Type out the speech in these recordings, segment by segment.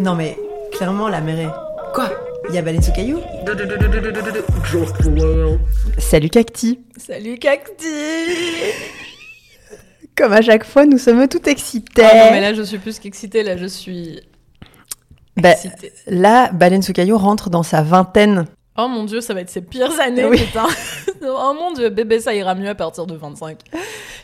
Non mais, clairement, la mer est... Quoi? Il y a baleine sous caillou? Salut Cacti Salut Cacti Comme à chaque fois, nous sommes tout excités. Ah non, mais là, je suis plus qu'excitée, là, je suis Bah, excitée. là, Baleine sous caillou rentre dans sa vingtaine. Oh mon dieu, ça va être ses pires années, Oui. putain. oh mon dieu, bébé, ça ira mieux à partir de 25.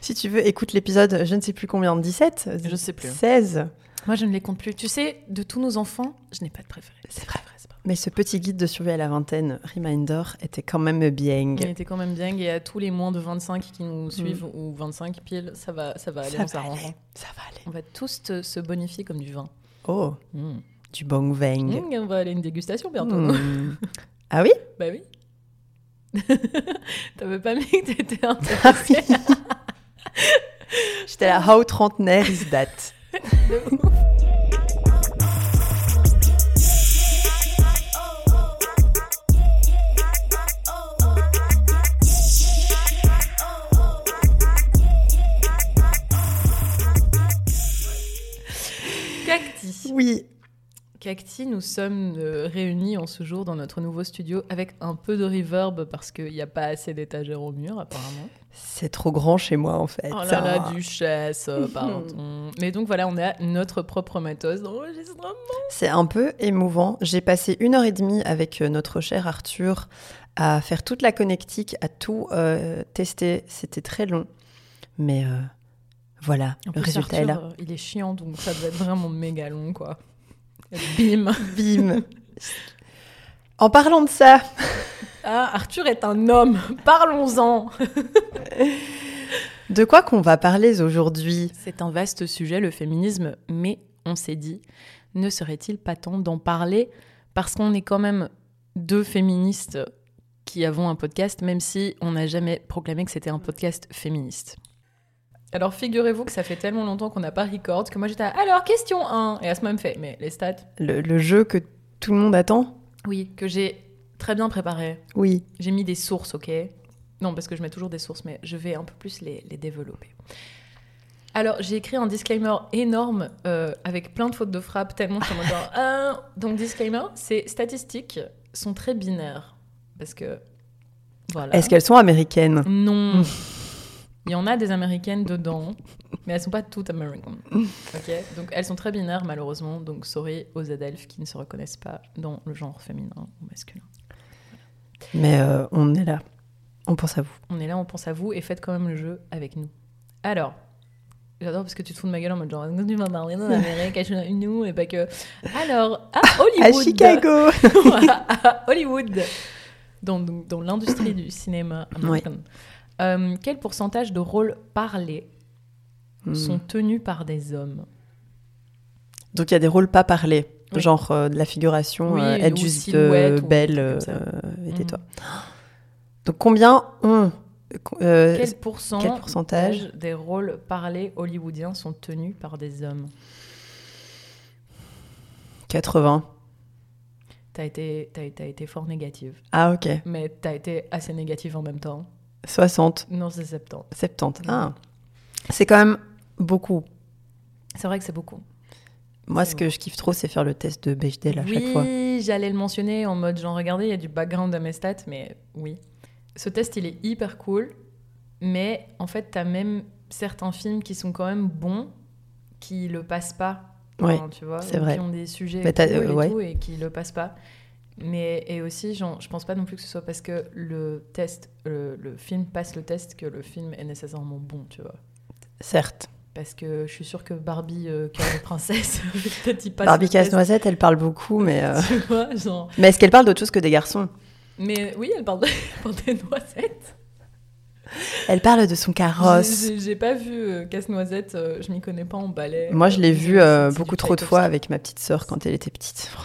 Si tu veux, écoute l'épisode, je ne sais plus combien, 17 Je sais plus. 16 Moi, je ne les compte plus. Tu sais, de tous nos enfants, je n'ai pas de préféré. C'est vrai, c'est vrai. Mais ce petit guide de survie à la vingtaine, reminder, était quand même bien. Il était quand même bien, et à tous les moins de 25 qui nous suivent, ou 25 pile, ça va, ça va aller, Ça on va aller. Ça va aller. On va tous te- se bonifier comme du vin. Oh, Mm. du bong veng. Mm, on va aller à une dégustation bientôt. Hmm. Ah oui Bah oui. T'avais pas mis que t'étais intéressée. J'étais là, how trentenaire is that? Cacti. Oui. Cacti, nous sommes euh, réunis en ce jour dans notre nouveau studio avec un peu de reverb parce qu'il n'y a pas assez d'étagères au mur apparemment. C'est trop grand chez moi en fait. Oh là là, Ah. duchesse, euh, pardon. Mais donc voilà, on a notre propre matos d'enregistrement. C'est un peu émouvant. J'ai passé une heure et demie avec euh, notre cher Arthur à faire toute la connectique, à tout euh, tester. C'était très long. Mais euh, voilà, En le plus, résultat Arthur, est là. il est chiant, donc ça doit être vraiment méga long, quoi. Bim Bim. en parlant de ça, Ah, Arthur est un homme, parlons-en. De quoi qu'on va parler aujourd'hui? C'est un vaste sujet, le féminisme, mais on s'est dit, ne serait-il pas temps d'en parler? Parce qu'on est quand même deux féministes qui avons un podcast, même si on n'a jamais proclamé que c'était un podcast féministe. Alors figurez-vous que ça fait tellement longtemps qu'on n'a pas record que moi j'étais à, alors question 1 et Asma me fait mais les stats? Le, le jeu que tout le monde attend? Oui que j'ai très bien préparé Oui. J'ai mis des sources, ok Non, parce que je mets toujours des sources, mais je vais un peu plus les, les développer. Alors, j'ai écrit un disclaimer énorme euh, avec plein de fautes de frappe, tellement je suis en Ah Donc, disclaimer, ces statistiques sont très binaires. Parce que. Voilà. Est-ce qu'elles sont américaines? Non. Il y en a des américaines dedans, mais elles sont pas toutes américaines. Ok Donc, elles sont très binaires, malheureusement. Donc, sorry aux adelphes qui ne se reconnaissent pas dans le genre féminin ou masculin. Mais euh, on est là. On pense à vous. On est là, on pense à vous et faites quand même le jeu avec nous. Alors, j'adore parce que tu te fous de ma gueule en mode genre, tu vas parler en Amérique, à nous et pas que. Alors, à Hollywood. À Chicago à Hollywood. Dans, dans- l'industrie du cinéma américain. Euh, quel pourcentage de rôles parlés Hmm. sont tenus par des hommes Donc il y a des rôles pas parlés, Oui. genre euh, de la figuration, Oui, euh, être juste euh, ou belle et Mhm. tais-toi. Donc combien ont euh, Quel, pourcent quel pourcentage des rôles parlés hollywoodiens sont tenus par des hommes? 80. T'as été, t'as, t'as été fort négative. Ah ok. Mais t'as été assez négative en même temps. 60, Non, c'est 70. 70. Ah. C'est quand même beaucoup. C'est vrai que c'est beaucoup. Moi, ce que je kiffe trop, c'est faire le test de Bechdel à chaque fois. Oui, j'allais le mentionner en mode, genre, regardez, il y a du background à mes stats, mais oui. Ce test, il est hyper cool, mais en fait, t'as même certains films qui sont quand même bons, qui le passent pas. Ouais, tu vois, c'est vrai. Qui ont des sujets cool euh, et ouais. tout, et qui le passent pas. Mais et aussi, genre, je pense pas non plus que ce soit parce que le test, le, le film passe le test que le film est nécessairement bon, tu vois. Certes. Parce que je suis sûre que Barbie, euh, princesse, peut-être il passe Barbie Casse-Noisette, elle parle beaucoup, mais... euh, Tu vois, genre. Mais est-ce qu'elle parle d'autre chose que des garçons? Mais oui, elle parle, de... elle parle des noisettes. Elle parle de son carrosse. J'ai- pas vu euh, Casse-Noisette, euh, je m'y connais pas en ballet. Moi, je l'ai vu euh, beaucoup trop de fois avec ma petite sœur quand elle était petite. Oh.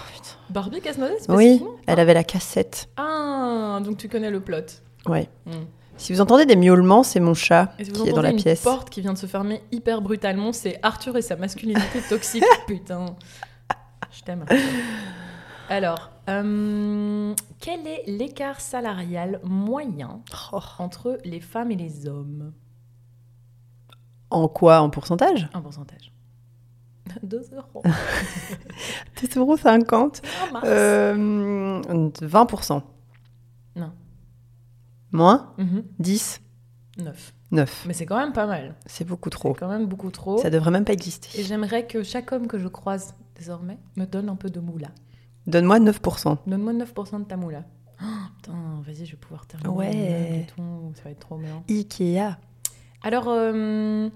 Barbie Casse-Noisette, Oui, elle avait la cassette. Ah, donc tu connais le plot? Ouais. Hmm. Si vous entendez des miaulements, c'est mon chat Et si vous qui est dans la une pièce. porte qui vient de se fermer hyper brutalement, c'est Arthur et sa masculinité toxique. Putain. Je t'aime. Alors, euh, quel est l'écart salarial moyen Oh. entre les femmes et les hommes En quoi? En pourcentage? Un pourcentage. 2 euros. 2,50 euros. 50. Ah, mince. Euh, 20%. Moins Mhm. 10 9. 9. Mais c'est quand même pas mal. C'est beaucoup C'est trop. quand même beaucoup trop. Ça devrait même pas Et exister. j'aimerais que chaque homme que je croise désormais me donne un peu de moula. Donne-moi 9%. Donne-moi 9% de ta moula. Oh, putain, vas-y, je vais pouvoir terminer. Ouais. et tout, Ça va être trop bien. Ikea. Alors, euh,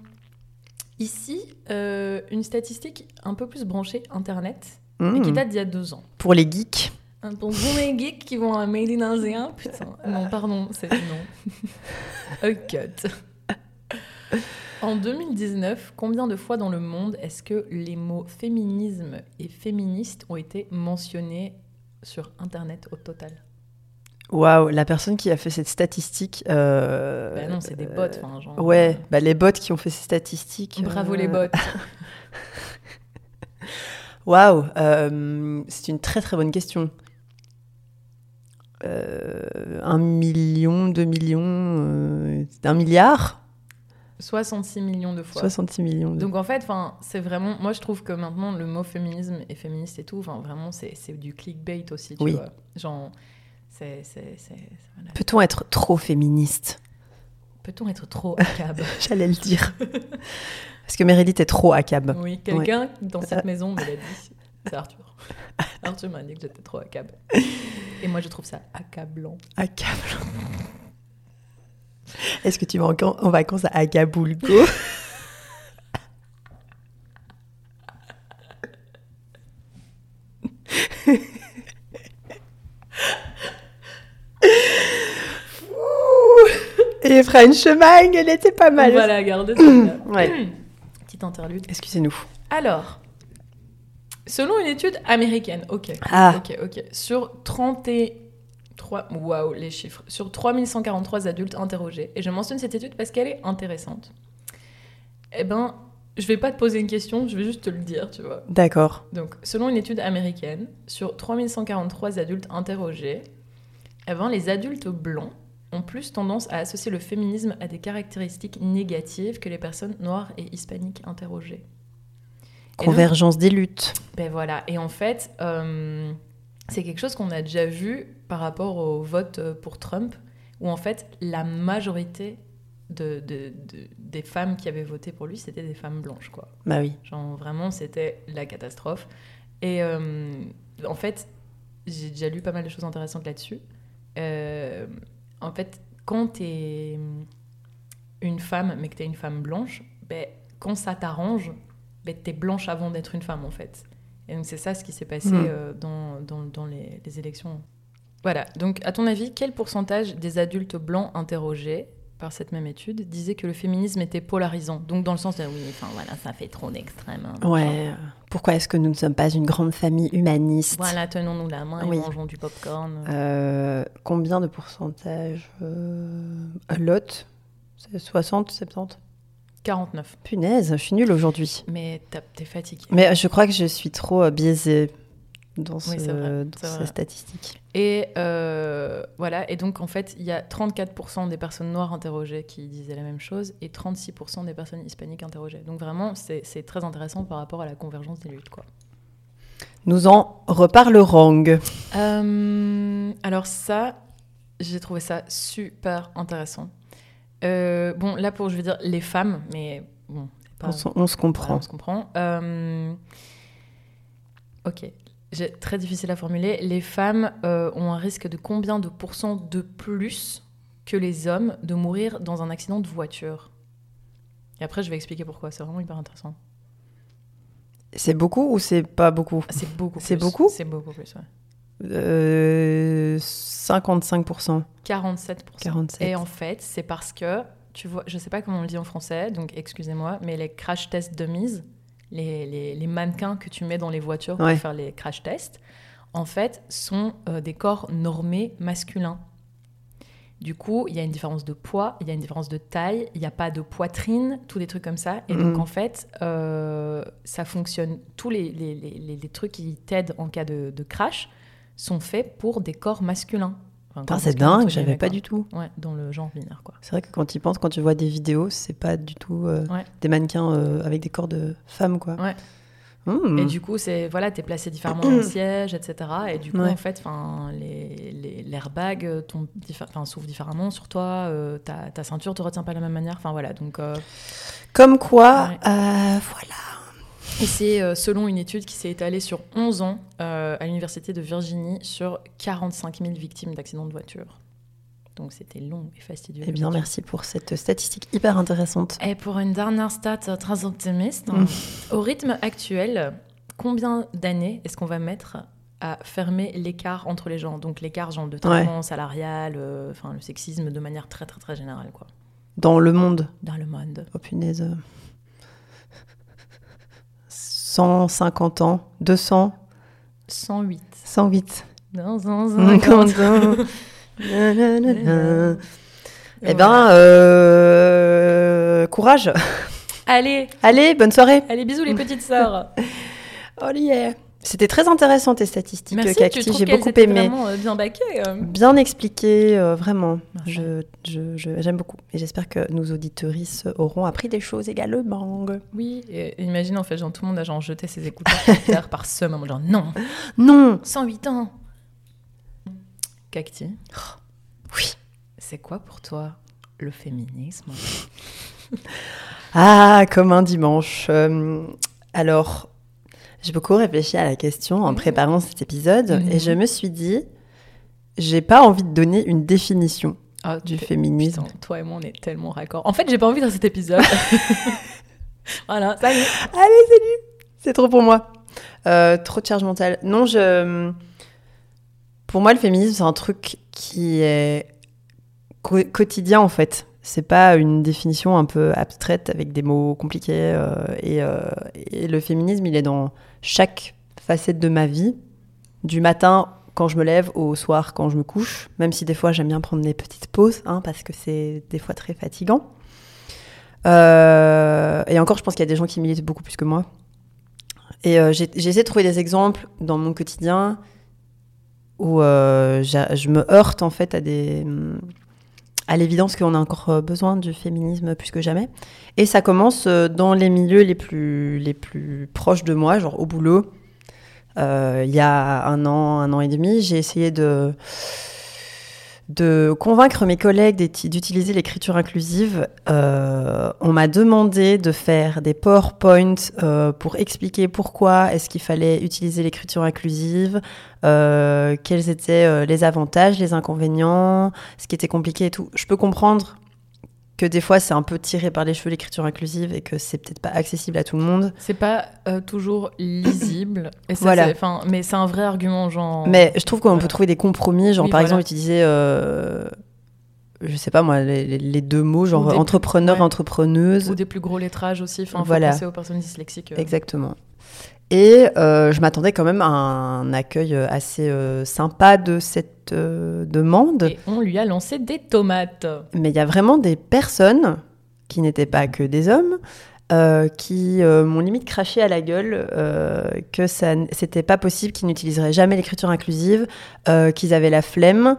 ici, euh, une statistique un peu plus branchée Internet, mais qui Mmh. date d'il y a deux ans. Pour les geeks. Un Pour vous les geeks qui vont à Made in Asia, putain. Non, pardon, c'est non. A cut. En 2019, combien de fois dans le monde est-ce que les mots féminisme et féministe ont été mentionnés sur Internet au total? Waouh, la personne qui a fait cette statistique. euh, Bah non, c'est des bots, enfin, genre. Ouais, bah les bots qui ont fait ces statistiques. Bravo euh, les bots. Waouh, euh, c'est une très très bonne question. Euh, un million, deux millions, euh, un milliard 66 millions de fois. 66 millions. De... Donc en fait, c'est vraiment. Moi, je trouve que maintenant le mot féminisme et féministe et tout, vraiment, c'est du clickbait aussi, tu Oui. vois. Genre, c'est. voilà. Peut-on être trop féministe? Peut-on être trop à cab? J'allais le dire. Parce que Meredith est trop à cab. Oui, quelqu'un dans cette maison me l'a dit. C'est Arthur. Arthur m'a dit que j'étais trop cab. Et moi, je trouve ça accablant. Cab. Est-ce que tu vas encore en vacances à Acapulco? Et Frenchman, elle était pas On mal. va la garder. Ouais. Petite interlude. Excusez-nous. Alors, selon une étude américaine, ok, Ah. ok, ok, sur 33, waouh, les chiffres, sur 3143 adultes interrogés, et je mentionne cette étude parce qu'elle est intéressante. Eh ben, je vais pas te poser une question, je vais juste te le dire, tu vois. D'accord. Donc, selon une étude américaine, sur 3143 adultes interrogés, eh ben, les adultes blancs ont plus tendance à associer le féminisme à des caractéristiques négatives que les personnes noires et hispaniques interrogées. Donc, Convergence des luttes. ben voilà, et en fait, euh, c'est quelque chose qu'on a déjà vu par rapport au vote euh, pour Trump, où en fait, la majorité de, de- de- des femmes qui avaient voté pour lui, c'était des femmes blanches, quoi. Bah oui. Genre vraiment, c'était la catastrophe. Et euh, en fait, j'ai déjà lu pas mal de choses intéressantes là-dessus. Euh, en fait, quand t'es une femme, mais que t'es une femme blanche, ben, quand ça t'arrange, ben, t'es blanche avant d'être une femme, en fait. Et donc c'est ça ce qui s'est passé Mm. euh, dans, dans, dans les, les élections. Voilà, donc à ton avis, quel pourcentage des adultes blancs interrogés par cette même étude disaient que le féminisme était polarisant? Donc dans le sens de oui, enfin voilà, ça fait trop d'extrêmes. hein. Ouais. euh, Pourquoi est-ce que nous ne sommes pas une grande famille humaniste? Voilà, tenons-nous la main Oui. et mangeons du popcorn. Euh, Combien de pourcentage euh, Lot C'est 60, 70 49. Punaise, je suis nulle aujourd'hui. Mais t'es fatigué. Mais je crois que je suis trop euh, biaisée dans, ce, Oui, c'est vrai, dans c'est ces statistiques. Et euh, voilà, et donc en fait, il y a 34% des personnes noires interrogées qui disaient la même chose et 36% des personnes hispaniques interrogées. Donc vraiment, c'est c'est très intéressant par rapport à la convergence des luttes. Quoi. Nous en reparlerons. Euh, alors ça, j'ai trouvé ça super intéressant. Euh, bon, là pour, je veux dire, les femmes, mais bon, pas- On, se- on se Voilà, comprend. on se comprend. Euh, Ok. Très difficile à formuler. Les femmes euh, ont un risque de combien de pourcents de plus que les hommes de mourir dans un accident de voiture? Et après, je vais expliquer pourquoi. C'est vraiment hyper intéressant. C'est beaucoup ou c'est pas beaucoup? C'est beaucoup. C'est beaucoup? C'est beaucoup plus. Ouais. Euh, 55%. 47 47. Et en fait, c'est parce que tu vois, je sais pas comment on le dit en français, donc excusez-moi, mais les crash tests de mise, les, les, les mannequins que tu mets dans les voitures pour Ouais. faire les crash tests, en fait, sont euh, des corps normés masculins. Du coup, il y a une différence de poids, il y a une différence de taille, il n'y a pas de poitrine, tous des trucs comme ça. Et donc, Mhm. en fait, euh, ça fonctionne. Tous les, les, les, les- les trucs qui t'aident en cas de, de crash sont faits pour des corps masculins. Enfin, c'est dingue, j'avais pas du tout. Ouais, dans le genre binaire, quoi. C'est vrai que quand tu penses, quand tu vois des vidéos, c'est pas du tout euh, Ouais. des mannequins euh, avec des corps de femmes, quoi. Ouais. Mmh. Et du coup, c'est voilà, t'es placé différemment dans le siège, etc. Et du coup, Ouais. en fait, enfin, les, les, l'airbag euh, enfin, s'ouvrent différemment sur toi. euh, ta, ta ceinture te retient pas de la même manière. Enfin voilà. Donc, Comme quoi, voilà. Et c'est euh, selon une étude qui s'est étalée sur 11 ans euh, à l'université de Virginie sur 45 000 victimes d'accidents de voiture. Donc c'était long et fastidieux. Eh bien, merci pour cette statistique hyper intéressante. Et pour une dernière stat très optimiste, Mm. au rythme actuel, combien d'années est-ce qu'on va mettre à fermer l'écart entre les gens? Donc l'écart genre de traitement salarial, euh, enfin le sexisme de manière très très très générale quoi, Dans le monde, dans le monde. oh punaise. Euh, 150 ans, 200, 108. 108. Dans un 50 ans. Nanana. Eh ben, euh, courage. Allez, Allez, bonne soirée. allez bisous les petites sœurs. Oh yeah. C'était très intéressant tes statistiques, Merci, Cacti. J'ai beaucoup aimé. vraiment euh, bien baquées euh Bien expliqué, euh, vraiment. Merci. Je, je- je- j'aime beaucoup. Et j'espère que nos auditorices auront appris des choses également. Oui, et imagine en fait, genre tout le monde a genre jeté ses écouteurs par par en mode genre non, Non 108 ans. Cacti, Oui. c'est quoi pour toi le féminisme? Ah, comme un dimanche. Euh, alors, j'ai beaucoup réfléchi à la question en Mhm. préparant cet épisode Mhm. et je me suis dit, j'ai pas envie de donner une définition Ah, du féminisme. Putain, toi et moi, on est tellement raccord. En fait, j'ai pas envie de faire cet épisode. voilà, salut. Allez, salut C'est trop pour moi. Euh, trop de charge mentale. Non, je... Pour moi, le féminisme, c'est un truc qui est quotidien, en fait. C'est pas une définition un peu abstraite avec des mots compliqués. euh, et, euh, et le féminisme, il est dans chaque facette de ma vie. Du matin, quand je me lève, au soir, quand je me couche. Même si des fois, j'aime bien prendre des petites pauses, hein, parce que c'est des fois très fatigant. Euh, et encore, je pense qu'il y a des gens qui militent beaucoup plus que moi. Et euh, j'ai essayé de trouver des exemples dans mon quotidien où euh, je me heurte en fait à des à l'évidence qu'on a encore euh, besoin du féminisme plus que jamais. Et ça commence euh, dans les milieux les plus proches de moi, genre au boulot. Euh, il y a un an, un an et demi, j'ai essayé de de convaincre mes collègues d'utiliser l'écriture inclusive. Euh, on m'a demandé de faire des PowerPoint euh, pour expliquer pourquoi est-ce qu'il fallait utiliser l'écriture inclusive, euh, quels étaient les avantages, les inconvénients, ce qui était compliqué et tout. Je peux comprendre que des fois c'est un peu tiré par les cheveux l'écriture inclusive et que c'est peut-être pas accessible à tout le monde. C'est pas euh, toujours lisible. Et ça, Voilà. mais c'est un vrai argument, genre. Mais je trouve qu'on Voilà. peut trouver des compromis, genre Oui, par voilà. exemple utiliser, euh, je sais pas moi, les, deux mots, genre entrepreneur, ouais. entrepreneuse. Ou des plus gros lettrages aussi. Enfin, faut Voilà. penser aux personnes dyslexiques. euh. Exactement. Et euh, je m'attendais quand même à un accueil euh, assez euh, sympa de cette euh, demande. Et on lui a lancé des tomates. Mais il y a vraiment des personnes, qui n'étaient pas que des hommes, qui m'ont limite craché à la gueule que ça, c'était pas possible, qu'ils n'utiliseraient jamais l'écriture inclusive, qu'ils avaient la flemme.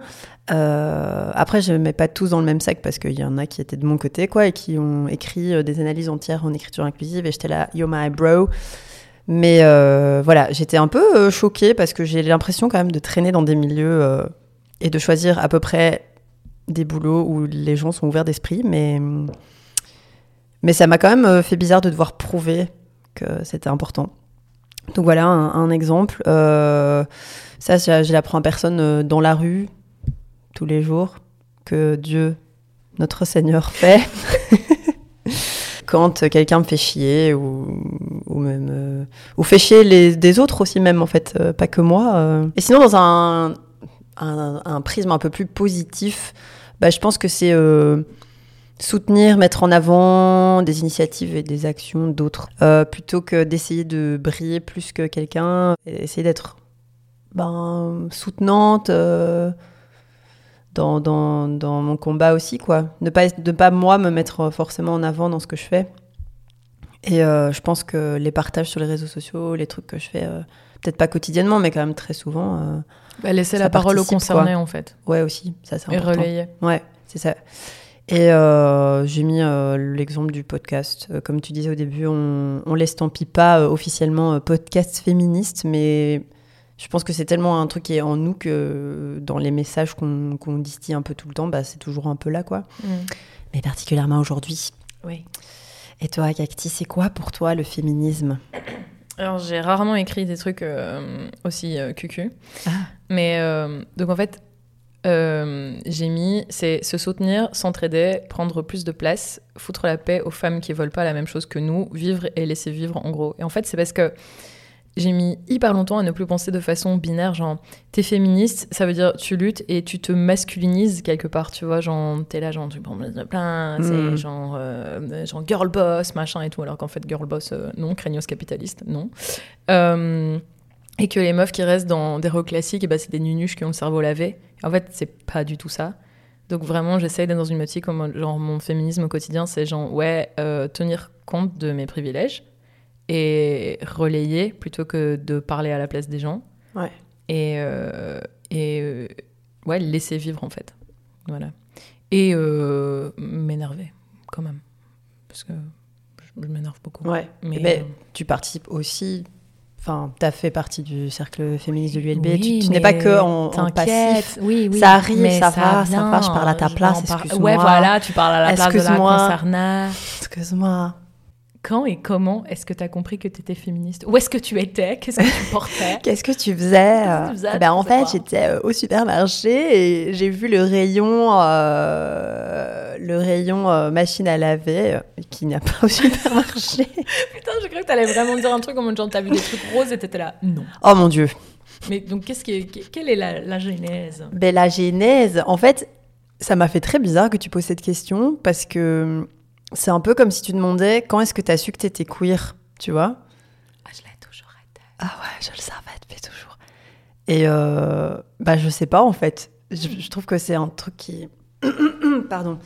Euh, après, je ne mets pas tous dans le même sac parce qu'il y en a qui étaient de mon côté, quoi, et qui ont écrit des analyses entières en écriture inclusive, et j'étais là, yo my bro. Mais euh, voilà, j'étais un peu euh, choquée parce que j'ai l'impression quand même de traîner dans des milieux euh, et de choisir à peu près des boulots où les gens sont ouverts d'esprit, mais, mais ça m'a quand même fait bizarre de devoir prouver que c'était important. Donc voilà un, exemple. Ça, je, l'apprends à personne dans la rue, tous les jours, que Dieu, notre Seigneur, fait. Quand quelqu'un me fait chier ou, ou même euh, ou fait chier les, des autres aussi même en fait, euh, pas que moi. euh. Et sinon dans un, un, prisme un peu plus positif, bah, je pense que c'est soutenir, mettre en avant des initiatives et des actions d'autres, plutôt que d'essayer de briller plus que quelqu'un, essayer d'être ben, soutenante dans, dans, dans mon combat aussi, quoi. Ne pas, ne pas moi me mettre forcément en avant dans ce que je fais. Et euh, je pense que les partages sur les réseaux sociaux, les trucs que je fais, euh, peut-être pas quotidiennement, mais quand même très souvent, euh, Bah, laisser la parole aux concernés, en fait. ouais aussi, ça c'est Et important. relayer. Ouais, c'est ça. Et j'ai mis l'exemple du podcast. Comme tu disais au début, on, on l'estampille pas officiellement podcast féministe, mais je pense que c'est tellement un truc qui est en nous que dans les messages qu'on distille un peu tout le temps, bah, c'est toujours un peu là, quoi. Mais particulièrement aujourd'hui. Oui. Et toi, Cacti, c'est quoi pour toi le féminisme Alors, j'ai rarement écrit des trucs euh, aussi euh, cucu. Ah. Mais euh, donc, en fait, euh, j'ai mis c'est se soutenir, s'entraider, prendre plus de place, foutre la paix aux femmes qui veulent pas la même chose que nous, vivre et laisser vivre en gros. Et en fait, c'est parce que j'ai mis hyper longtemps à ne plus penser de façon binaire, genre t'es féministe, ça veut dire tu luttes et tu te masculinises quelque part, tu vois, genre t'es là, genre tu prends plein, c'est Mm. genre, euh, genre girl boss, machin et tout, alors qu'en fait girl boss, euh, non, craignos capitaliste, non. Euh, et que les meufs qui restent dans des rôles classiques, eh ben, c'est des nunuches qui ont le cerveau lavé. En fait, c'est pas du tout ça. Donc vraiment, j'essaye d'être dans une comme genre mon féminisme au quotidien, c'est genre ouais, tenir compte de mes privilèges et relayer plutôt que de parler à la place des gens. Ouais. Et, euh, et euh, ouais, laisser vivre en fait. Voilà. Et euh, m'énerver quand même. Parce que je, je m'énerve beaucoup. Ouais. Mais, Mais euh, tu participes aussi. Enfin, tu as fait partie du cercle féministe de l'ULB. oui, tu n'es pas que en, en passif. Oui, oui. Ça arrive, mais ça va, ça va, je parle à ta place, par- excuse-moi. Ouais, voilà, tu parles à la place de la concernée. Excuse-moi. Quand et comment est-ce que tu as compris que tu étais féministe? Où est-ce que tu étais? Qu'est-ce que tu portais? Qu'est-ce que tu faisais? Qu'est-ce que tu faisais? Ben, En Tu fait, j'étais euh, au supermarché et j'ai vu le rayon, euh, le rayon euh, machine à laver qui n'y a pas au supermarché. Putain, j'ai cru que t'allais vraiment dire un truc en mode genre t'as vu des trucs roses et t'étais là. Non. oh mon dieu. Mais donc, qu'est-ce qui est- qui- quelle est la, la genèse? Ben, la genèse, en fait, ça m'a fait très bizarre que tu poses cette question parce que c'est un peu comme si tu demandais quand est-ce que tu as su que tu étais queer, tu vois? Ah, je l'ai toujours été. Ah ouais, je le savais depuis toujours. Et euh, bah je sais pas en fait. Je, je trouve que c'est un truc qui, pardon.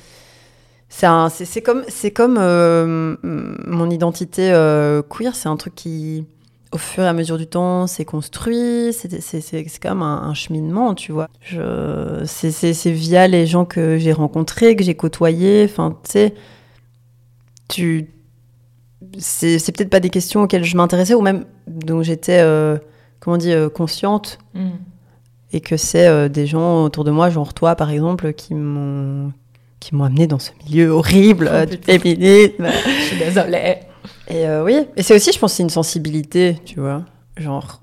C'est comme, comme euh, mon identité euh, queer. C'est un truc qui, au fur et à mesure du temps, s'est construit. C'est c'est comme un, un cheminement, tu vois. C'est via les gens que j'ai rencontrés, que j'ai côtoyés. Enfin, tu sais, tu c'est c'est peut-être pas des questions auxquelles je m'intéressais ou même dont j'étais euh, comment on dit euh, consciente. Hmm. et que c'est euh, des gens autour de moi genre toi par exemple qui m'ont qui m'ont amené dans ce milieu horrible Oh, du féminisme. Je suis désolée. et oui. Et c'est aussi je pense une sensibilité tu vois. Genre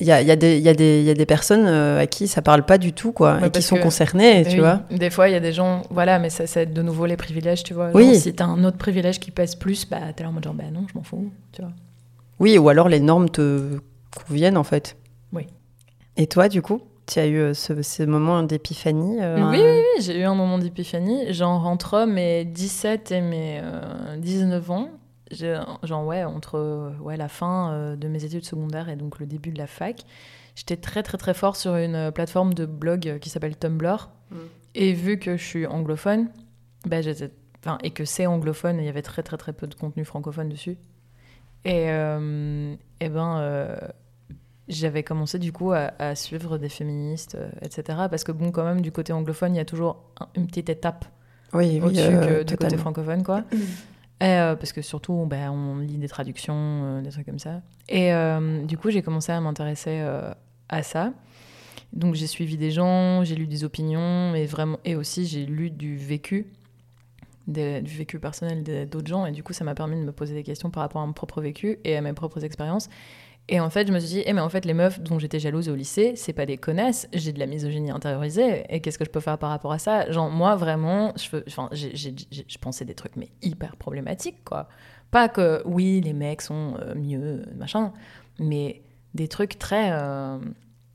il y a, y, a y, y a des personnes euh, à qui ça parle pas du tout quoi Ouais, et qui sont concernées Mais tu oui, vois Des fois, il y a des gens, voilà, mais ça, c'est de nouveau les privilèges, tu vois. Oui. Si t'as un autre privilège qui pèse plus, bah t'es là en mode genre, bah non, je m'en fous, tu vois. oui ou alors les normes te conviennent en fait Oui. et toi du coup tu as eu euh, ce, ce moment d'épiphanie euh, Oui, oui, oui, j'ai eu un moment d'épiphanie. Genre, entre mes 17 et mes euh, 19 ans, genre, ouais, entre euh, ouais, la fin euh, de mes études secondaires et donc le début de la fac, j'étais très, très, très fort sur une euh, plateforme de blog qui s'appelle Tumblr. Mm. Et vu que je suis anglophone, bah, j'étais. Enfin, et que c'est anglophone, il y avait très, très, très peu de contenu francophone dessus. Et, euh, et ben. euh, j'avais commencé du coup à, à suivre des féministes, euh, etc. Parce que bon, quand même, du côté anglophone, il y a toujours un- une petite étape oui, oui, au-dessus euh, du côté francophone, quoi. Euh, parce que surtout, ben, on lit des traductions, euh, des trucs comme ça. Et euh, du coup, j'ai commencé à m'intéresser à ça. Donc, j'ai suivi des gens, j'ai lu des opinions, et, vraiment, et aussi j'ai lu du vécu, du vécu personnel d'autres gens. Et du coup, ça m'a permis de me poser des questions par rapport à mon propre vécu et à mes propres expériences. Et en fait, je me suis dit, eh, mais en fait, les meufs dont j'étais jalouse au lycée, c'est pas des connasses, j'ai de la misogynie intériorisée, et qu'est-ce que je peux faire par rapport à ça? Genre, moi, vraiment, je, enfin, je pensais des trucs, mais hyper problématiques, quoi. Pas que, oui, les mecs sont euh, mieux, machin, mais des trucs très, euh,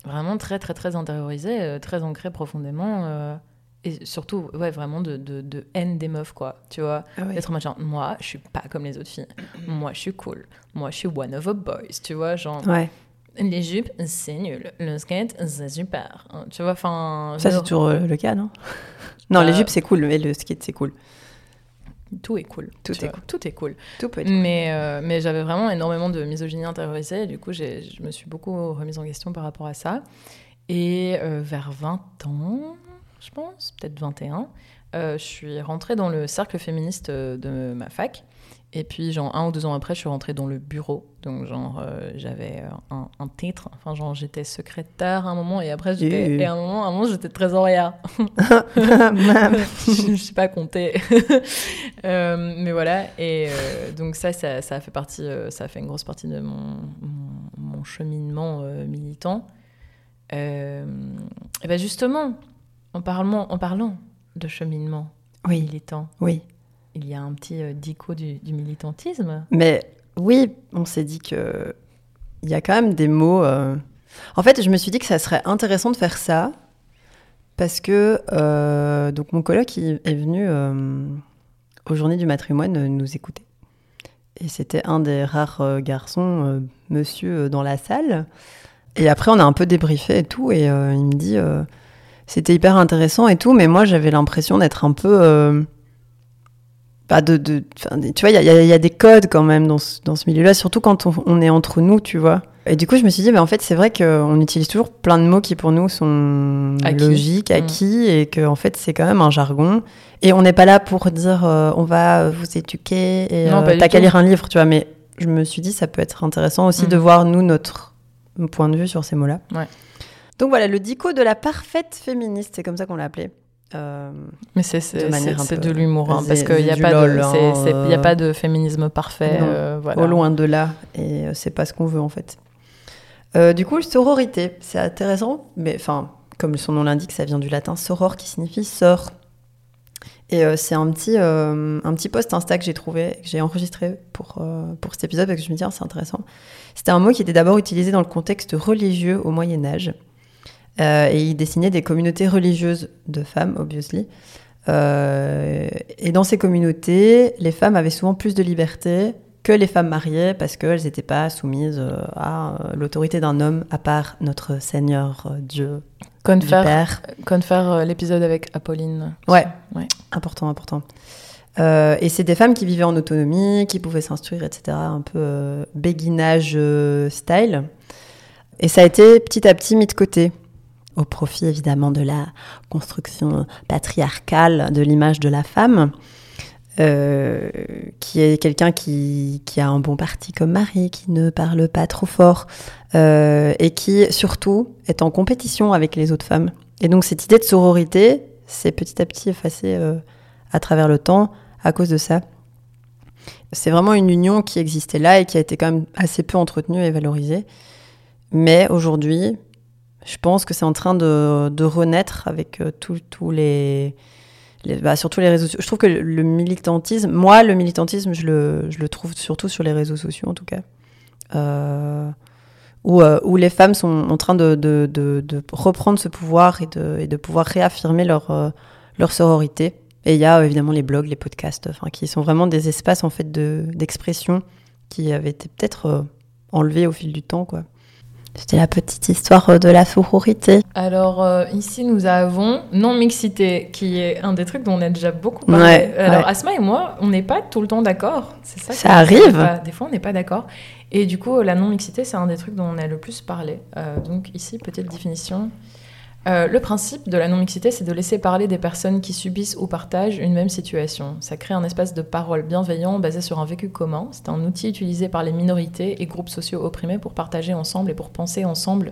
vraiment très, très, très intériorisés, euh, très ancrés profondément, et surtout, ouais, vraiment de, de, de haine des meufs, quoi, tu vois Ah. D'être en mode genre, moi, je suis pas comme les autres filles. Moi, je suis cool. Moi, je suis one of a boys. Tu vois, genre, Ouais. les jupes, c'est nul. Le skate, c'est super. Hein, Tu vois, enfin. Ça, c'est toujours euh, le cas, non? Non, Euh, les jupes, c'est cool, mais le skate, c'est cool. Tout est cool. Tout est cool. Tout est cool. Tout peut être Mais, euh, mais j'avais vraiment énormément de misogynie intériorisée. Et du coup, je me suis beaucoup remise en question par rapport à ça. Et euh, vers 20 ans, je pense, peut-être 21, euh, je suis rentrée dans le cercle féministe euh, de ma fac. Et puis, genre, un ou deux ans après, je suis rentrée dans le bureau. Donc, genre, euh, j'avais un, un, titre. Enfin, genre, j'étais secrétaire à un moment. Et après, j'étais... Et à un moment, un moment j'étais trésorière. je ne sais pas compter. euh, mais voilà. Et euh, donc, ça, ça, ça, a fait partie... ça a fait une grosse partie de mon, mon, mon cheminement militant. et ben justement, en parlant, en parlant de cheminement oui. militant... Oui il y a un petit euh, dico du, du, militantisme. Mais oui, on s'est dit que il y a quand même des mots. Euh... En fait, je me suis dit que ça serait intéressant de faire ça parce que euh, donc mon coloc il est venu euh, aux Journées du matrimoine nous écouter. Et c'était un des rares garçons, monsieur, dans la salle. Et après, on a un peu débriefé et tout. Et il me dit c'était hyper intéressant et tout, mais moi j'avais l'impression d'être un peu pas de, de tu vois, il y, y, a des codes quand même dans ce, dans ce milieu-là, surtout quand on, on, est entre nous, tu vois. Et du coup, je me suis dit, mais en fait, c'est vrai qu'on utilise toujours plein de mots qui pour nous sont acquis. logiques, acquis, mmh. et que en fait, c'est quand même un jargon. Et on n'est pas là pour dire, euh, on va vous éduquer et euh, t'as qu'à lire un livre, tu vois. Mais je me suis dit, ça peut être intéressant aussi mmh. de voir nous notre point de vue sur ces mots-là. Ouais. Donc voilà, le dico de la parfaite féministe, c'est comme ça qu'on l'a appelé. Euh, mais c'est de, l'humour, hein, parce qu'il n'y a, pas de, hein, a pas de féminisme parfait. Euh, voilà. Au loin de là, et euh, c'est pas ce qu'on veut en fait. Euh, du coup, sororité, c'est intéressant, mais enfin, comme son nom l'indique, ça vient du latin soror qui signifie sœur. Et euh, c'est un petit, un petit post Insta que j'ai trouvé, que j'ai enregistré pour, pour cet épisode, parce que je me dis, ah, c'est intéressant. C'était un mot qui était d'abord utilisé dans le contexte religieux au Moyen-Âge. Euh, et il dessinait des communautés religieuses de femmes, obviously. Euh, et dans ces communautés, les femmes avaient souvent plus de liberté que les femmes mariées parce qu'elles n'étaient pas soumises euh, à l'autorité d'un homme à part notre Seigneur Dieu. Confère, confère l'épisode avec Apolline. Ouais, ouais. important, important. Euh, et c'est des femmes qui vivaient en autonomie, qui pouvaient s'instruire, etc. Un peu euh, béguinage style. Et ça a été petit à petit mis de côté au profit évidemment de la construction patriarcale de l'image de la femme, euh, qui est quelqu'un qui, qui, a un bon parti comme mari, qui ne parle pas trop fort, euh, et qui surtout est en compétition avec les autres femmes. Et donc cette idée de sororité s'est petit à petit effacée euh, à travers le temps à cause de ça. C'est vraiment une union qui existait là et qui a été quand même assez peu entretenue et valorisée. Mais aujourd'hui, je pense que c'est en train de, de, renaître avec euh, tous les, les bah, surtout les réseaux sociaux. Je trouve que le militantisme, moi, le militantisme, je le, je le trouve surtout sur les réseaux sociaux, en tout cas. Euh, où, euh, où, les femmes sont en train de, de, de reprendre ce pouvoir et de, de pouvoir réaffirmer leur, leur sororité. Et il y a évidemment les blogs, les podcasts, qui sont vraiment des espaces en fait d'expression qui avaient été peut-être enlevés au fil du temps, quoi. C'était la petite histoire euh, de la sororité. Alors euh, ici nous avons non-mixité, qui est un des trucs dont on a déjà beaucoup parlé. Ouais, Alors ouais. Asma et moi, on n'est pas tout le temps d'accord. C'est ça. Ça arrive. Pas, des fois, on n'est pas d'accord. Et du coup, la non-mixité, c'est un des trucs dont on a le plus parlé. Euh, donc ici, petite définition. Euh, le principe de la non-mixité, c'est de laisser parler des personnes qui subissent ou partagent une même situation. Ça crée un espace de parole bienveillant basé sur un vécu commun. C'est un outil utilisé par les minorités et groupes sociaux opprimés pour partager ensemble et pour penser ensemble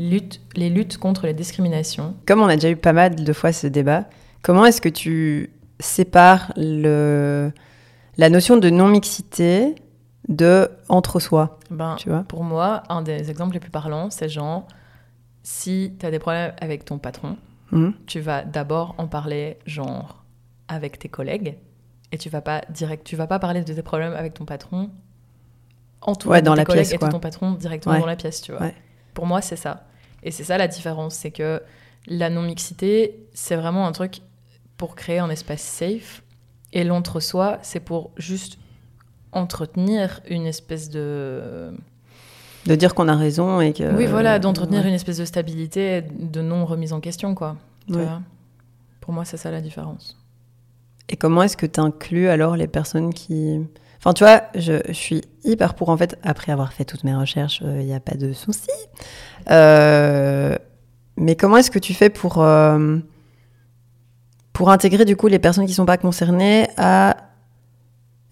lutte, les luttes contre les discriminations. Comme on a déjà eu pas mal de fois ce débat, comment est-ce que tu sépares le, la notion de non-mixité de entre-soi ben, tu vois? Pour moi, un des exemples les plus parlants, c'est genre si tu as des problèmes avec ton patron, mmh. tu vas d'abord en parler genre avec tes collègues et tu vas pas direct tu vas pas parler de tes problèmes avec ton patron en tout ouais, dans tes la collègues pièce, et ton patron directement Ouais. dans la pièce, tu vois. Ouais. Pour moi, c'est ça. Et c'est ça la différence, c'est que la non-mixité, c'est vraiment un truc pour créer un espace safe et l'entre-soi, c'est pour juste entretenir une espèce de De dire qu'on a raison et que. oui, voilà, d'entretenir ouais. une espèce de stabilité, de non remise en question, quoi. Tu Ouais. vois Pour moi, c'est ça la différence. Et comment est-ce que tu inclus alors les personnes qui. Enfin, tu vois, je, je suis hyper pour, en fait, après avoir fait toutes mes recherches, il n'y a pas de souci. Euh, mais comment est-ce que tu fais pour. euh, pour intégrer du coup les personnes qui sont pas concernées à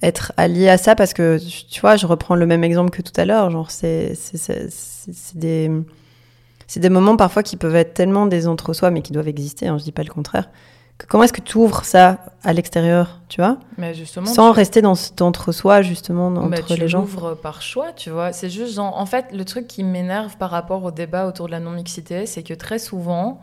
être alliées à ça parce que tu vois, je reprends le même exemple que tout à l'heure, genre c'est des c'est des moments parfois qui peuvent être tellement des entre-soi mais qui doivent exister, hein, je dis pas le contraire. Que comment est-ce que tu ouvres ça à l'extérieur, tu vois? Mais justement, Sans rester dans cet entre-soi justement entre Bah, tu les gens. l'ouvres par choix, tu vois. C'est juste genre, en fait, le truc qui m'énerve par rapport au débat autour de la non-mixité, c'est que très souvent,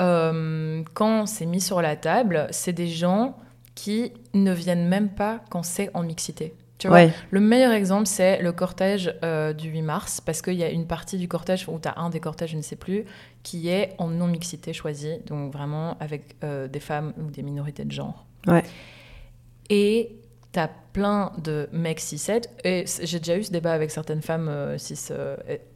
euh, quand c'est mis sur la table, c'est des gens qui ne viennent même pas quand c'est en mixité. Tu vois, Ouais, le meilleur exemple, c'est le cortège euh, du 8 mars, parce qu'il y a une partie du cortège, ou tu as un des cortèges, je ne sais plus, qui est en non-mixité choisie, donc vraiment avec euh, des femmes ou des minorités de genre. ouais. Et t'as plein de mecs 6-7, et j'ai déjà eu ce débat avec certaines femmes 6